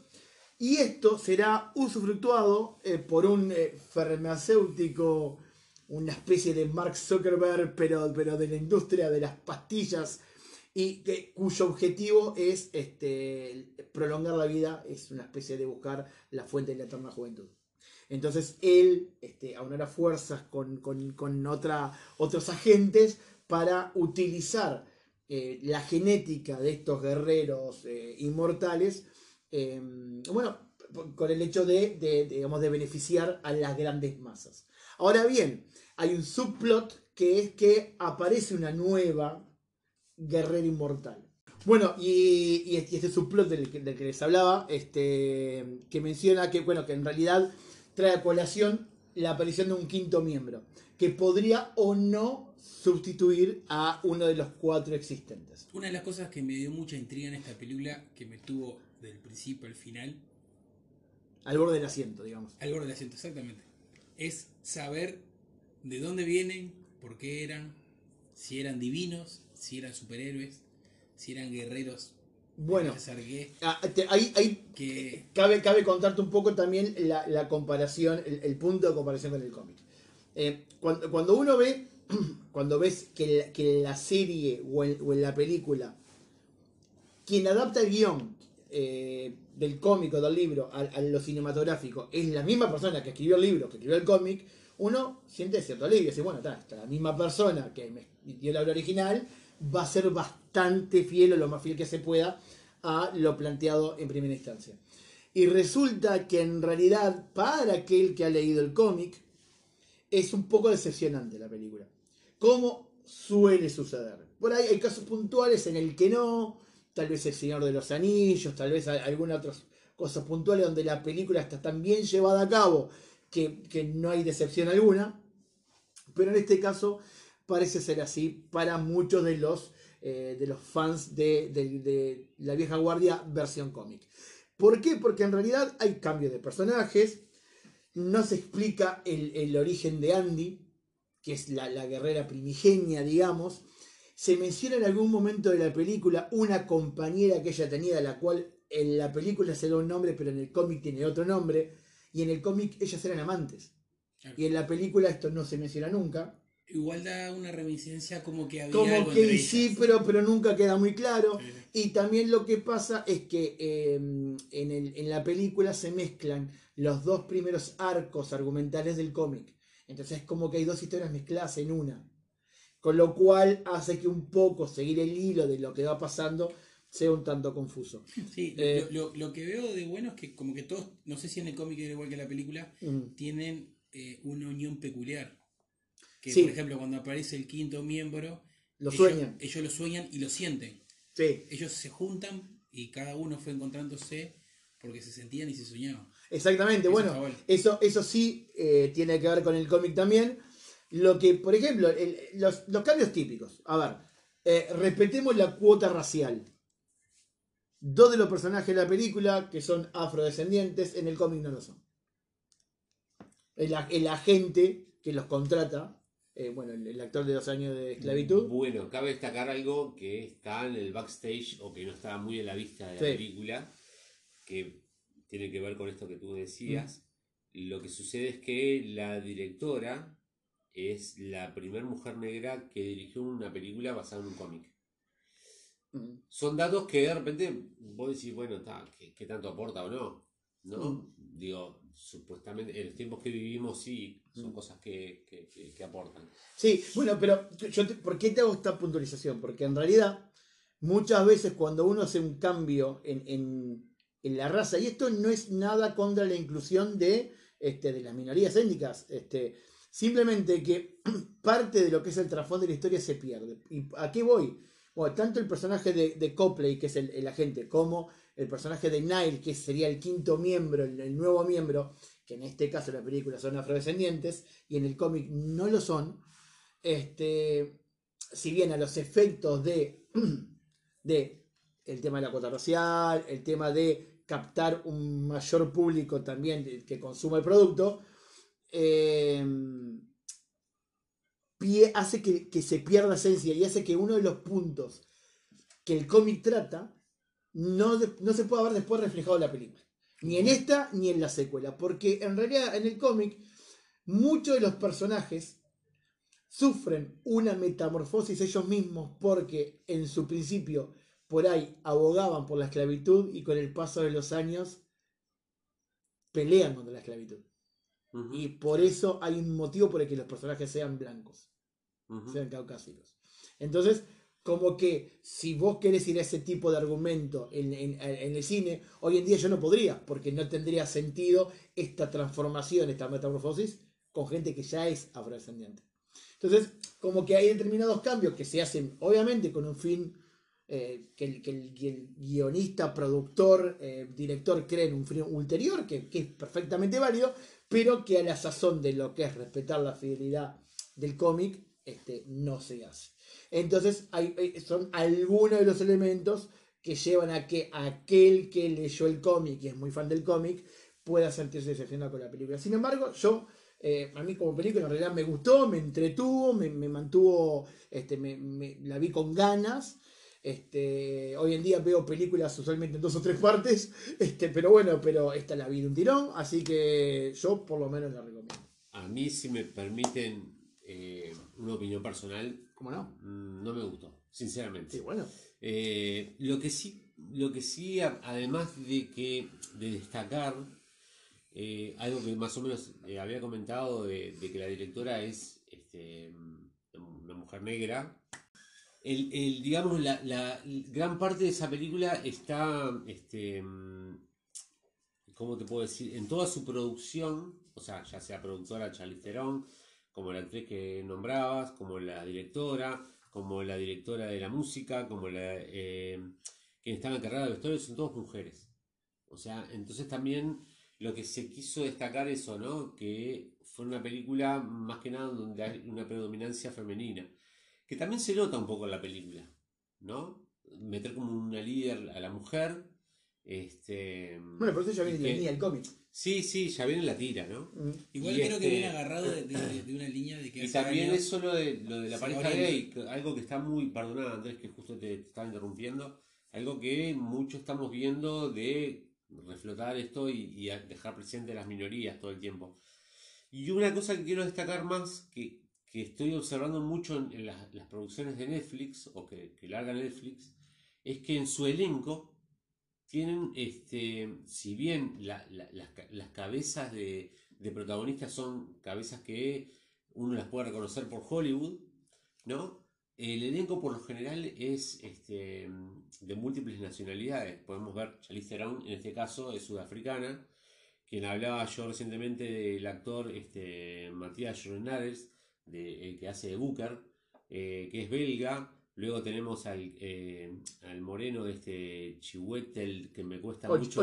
y esto será usufructuado eh, por un eh, farmacéutico, una especie de Mark Zuckerberg, pero, pero de la industria de las pastillas y que, cuyo objetivo es este, prolongar la vida, es una especie de buscar la fuente de la eterna juventud. Entonces él este, aunará fuerzas con, con, con otra, otros agentes para utilizar eh, la genética de estos guerreros eh, inmortales, eh, bueno, con el hecho de, digamos, de beneficiar a las grandes masas. Ahora bien, hay un subplot que es que aparece una nueva guerrera inmortal. Bueno, y, y este, este subplot del, que- del que les hablaba, este, que menciona que, bueno, que en realidad trae a colación la aparición de un quinto miembro, que podría o no sustituir a uno de los cuatro existentes. Una de las cosas que me dio mucha intriga en esta película, que me tuvo del principio al final, Al borde del asiento, digamos. al borde del asiento, exactamente, es saber de dónde vienen, por qué eran, si eran divinos, si eran superhéroes, si eran guerreros. Bueno, ah, ahí, ahí que cabe, cabe contarte un poco también la, la comparación, el, el punto de comparación con el cómic. Eh, cuando, cuando uno ve, cuando ves que, la- que la serie o en, o en la película, quien adapta el guion eh, del cómic o del libro a, lo cinematográfico es la misma persona que escribió el libro, que escribió el cómic, uno siente cierto alivio. Dice, bueno, está, está la misma persona que me dio la original, va a ser bastante fiel o lo más fiel que se pueda a lo planteado en primera instancia. Y resulta que en realidad, para aquel que ha leído el cómic, es un poco decepcionante la película. Como suele suceder. Por ahí hay casos puntuales en el que no, tal vez El Señor de los Anillos, tal vez hay algunas otras cosas puntuales donde la película está tan bien llevada a cabo que, no hay decepción alguna. Pero en este caso parece ser así para muchos de los, eh, de los fans de, de- la vieja guardia versión cómic. ¿Por qué? Porque en realidad hay cambio de personajes, no se explica el, origen de Andy, que es la guerrera primigenia, digamos. Se menciona en algún momento de la película una compañera que ella tenía, la cual en la película se da un nombre, pero en el cómic tiene otro nombre. Y en el cómic ellas eran amantes. Y en la película esto no se menciona nunca. igual da una reminiscencia como que había Como algo que entre sí, ellas. pero, pero nunca queda muy claro. Sí. Y también lo que pasa es que eh, en, el- en la película se mezclan los dos primeros arcos argumentales del cómic. Entonces es como que hay dos historias mezcladas en una. Con lo cual hace que un poco seguir el hilo de lo que va pasando sea un tanto confuso. Sí, Eh, lo, lo- lo que veo de bueno es que como que todos, no sé si en el cómic era igual que en la película, Mm. tienen eh, una unión peculiar. Que Sí. por ejemplo cuando aparece el quinto miembro, Lo ellos, sueñan. ellos lo sueñan y lo sienten. Sí, Ellos se juntan y cada uno fue encontrándose porque se sentían y se soñaban. exactamente. Eso bueno. Eso, eso sí eh, tiene que ver con el cómic también. Lo que, por ejemplo, el- los, los cambios típicos. A ver, eh, respetemos la cuota racial. Dos de los personajes de la película, que son afrodescendientes, en el cómic no lo son. El, el agente que los contrata, eh, bueno, el, el actor de dos años de esclavitud, Bueno, cabe destacar algo que está en el backstage o que no estaba muy a la vista de la Sí. película, que tiene que ver con esto que tú decías. Lo que sucede es que la directora es la primera mujer negra que dirigió una película basada en un cómic. Mm, Son datos que de repente vos decís, bueno, está, ¿qué, qué tanto aporta o no? ¿No? Mm. Digo, supuestamente en los tiempos que vivimos sí, son Mm. cosas que, que- que- que aportan. Sí, bueno, pero yo te- ¿por qué te hago esta puntualización? Porque en realidad, muchas veces cuando uno hace un cambio en, en- en la raza, y esto no es nada contra la inclusión de, este, de las minorías étnicas, este, simplemente que parte de lo que es el trasfondo de la historia se pierde. ¿Y a qué voy? Bueno, tanto el personaje de, Copley, que es el, agente, como el personaje de Nile, que sería el quinto miembro, el, nuevo miembro, que en este caso en la película son afrodescendientes, y en el cómic no lo son, este, si bien a los efectos de, de el tema de la cuota racial, el tema de captar un mayor público también que consuma el producto, eh, pie- hace que, que se pierda esencia y hace que uno de los puntos que el cómic trata no, de- no se pueda ver después reflejado en la película. Ni en esta ni en la secuela. Porque en realidad en el cómic muchos de los personajes sufren una metamorfosis ellos mismos porque en su principio por ahí abogaban por la esclavitud y con el paso de los años pelean contra la esclavitud. Y por eso hay un motivo por el que los personajes sean blancos, sean caucásicos. Entonces, como que si vos querés ir a ese tipo de argumento en, en- en el cine, hoy en día yo no podría, porque no tendría sentido esta transformación, esta metamorfosis, con gente que ya es afrodescendiente. Entonces, como que hay determinados cambios que se hacen, obviamente, con un fin eh, que, el, que el- que el guionista, productor, eh, director creen un fin ulterior, que, que es perfectamente válido, pero que a la sazón de lo que es respetar la fidelidad del cómic, este, no se hace. Entonces, hay, son algunos de los elementos que llevan a que aquel que leyó el cómic y es muy fan del cómic pueda sentirse decepcionado con la película. Sin embargo, yo, eh, a mí como película en realidad me gustó, me entretuvo, me, me mantuvo, este, me- la vi con ganas. Este, hoy en día veo películas usualmente en dos o tres partes, este, pero bueno, pero esta la vi de un tirón, así que yo por lo menos la recomiendo. A mí, si me permiten eh, una opinión personal, ¿Cómo no? mm, no me gustó, sinceramente. Sí, bueno. Eh, lo que sí, lo que sí, además de que de destacar eh, algo que más o menos había comentado de, de que la directora es este, una mujer negra. El, digamos, la, la gran parte de esa película está, este, ¿cómo te puedo decir? En toda su producción, o sea, ya sea productora Charlize Theron, como la actriz que nombrabas, como la directora, como la directora de la música, como la eh, quien estaba encargada de vestuario, son todas mujeres. O sea, entonces también lo que se quiso destacar eso, ¿no? Que fue una película más que nada donde hay una predominancia femenina. Que también se nota un poco en la película, ¿no? Meter como una líder a la mujer. Este. Bueno, por eso ya viene la línea del cómic. Sí, sí, ya viene la tira, ¿no? Mm. Igual Y creo que este- viene agarrado de, de- de una línea de que Y también años- eso lo de, lo de la pareja gay, algo que está muy, perdona Andrés que justo te, te estaba interrumpiendo, algo que mucho estamos viendo de reflotar esto y, y dejar presente las minorías todo el tiempo. Y una cosa que quiero destacar más, que, que estoy observando mucho en, las, producciones de Netflix, o que, larga Netflix, es que en su elenco tienen, este, si bien la- la- las, las cabezas de, de protagonistas son cabezas que uno las puede reconocer por Hollywood, ¿no? El elenco por lo general es este, de múltiples nacionalidades. Podemos ver, Charlize Theron en este caso es sudafricana, quien hablaba yo recientemente del actor este, Matías Jonares, de, el que hace de Booker, eh, que es belga. Luego tenemos al, eh, al moreno de este Chihuetel, que me cuesta Och- mucho.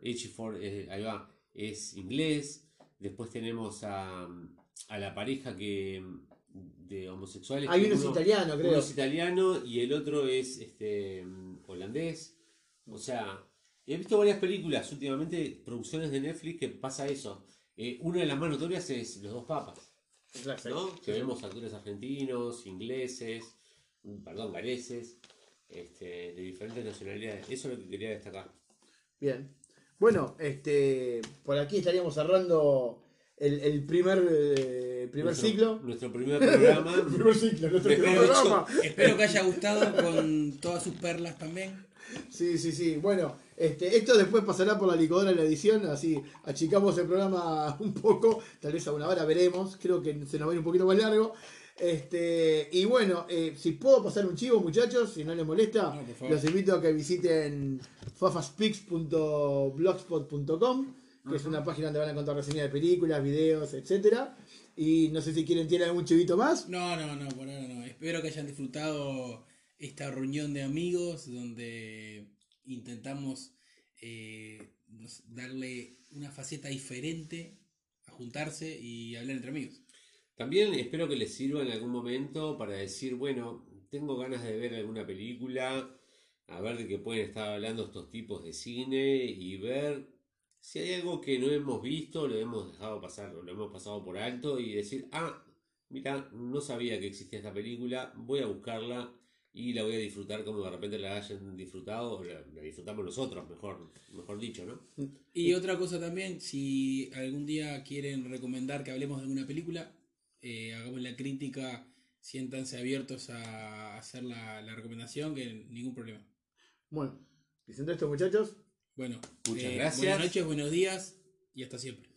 Echeford, eh, ahí va, es inglés. Después tenemos a, a la pareja que de homosexuales. Hay uno es italiano, creo. Uno es italiano y el otro es este holandés. O sea, he visto varias películas últimamente, producciones de Netflix, que pasa eso. Eh, una de las más notorias es Los dos papas. ¿No? Que vemos actores argentinos, ingleses, mm, perdón, galeses, este, de diferentes nacionalidades. Eso es lo que quería destacar. Bien. Bueno, este, por aquí estaríamos cerrando el, el primer, eh, primer Nuestro- ciclo. Nuestro primer programa. El primer ciclo, nuestro primer hecho, programa. Espero que haya gustado con todas sus perlas también. Sí, sí, sí. Bueno, este, esto después pasará por la licuadora de la edición, así achicamos el programa un poco, tal vez a una hora veremos, creo que se nos va a ir un poquito más largo. Este, y bueno, eh, si puedo pasar un chivo, muchachos, si no les molesta, No, los invito a que visiten fafaspix.blogspot.com, que es una página donde van a encontrar reseñas de películas, videos, etcétera. Y no sé si quieren tirar algún chivito más. No, no, no, por ahora no. Espero que hayan disfrutado esta reunión de amigos donde intentamos eh, darle una faceta diferente a juntarse y hablar entre amigos. También espero que les sirva en algún momento para decir, bueno, tengo ganas de ver alguna película, a ver de qué pueden estar hablando estos tipos de cine y ver si hay algo que no hemos visto, lo hemos dejado pasar, lo hemos pasado por alto y decir, ah, mira, no sabía que existía esta película, voy a buscarla y la voy a disfrutar como de repente la hayan disfrutado, la, disfrutamos nosotros, mejor, mejor dicho, ¿no? Y otra cosa también, si algún día quieren recomendar que hablemos de alguna película, eh, hagamos la crítica, siéntanse abiertos a hacer la, la recomendación, que ningún problema. Bueno, diciendo esto, muchachos. Bueno, muchas eh, gracias. Buenas noches, buenos días y hasta siempre.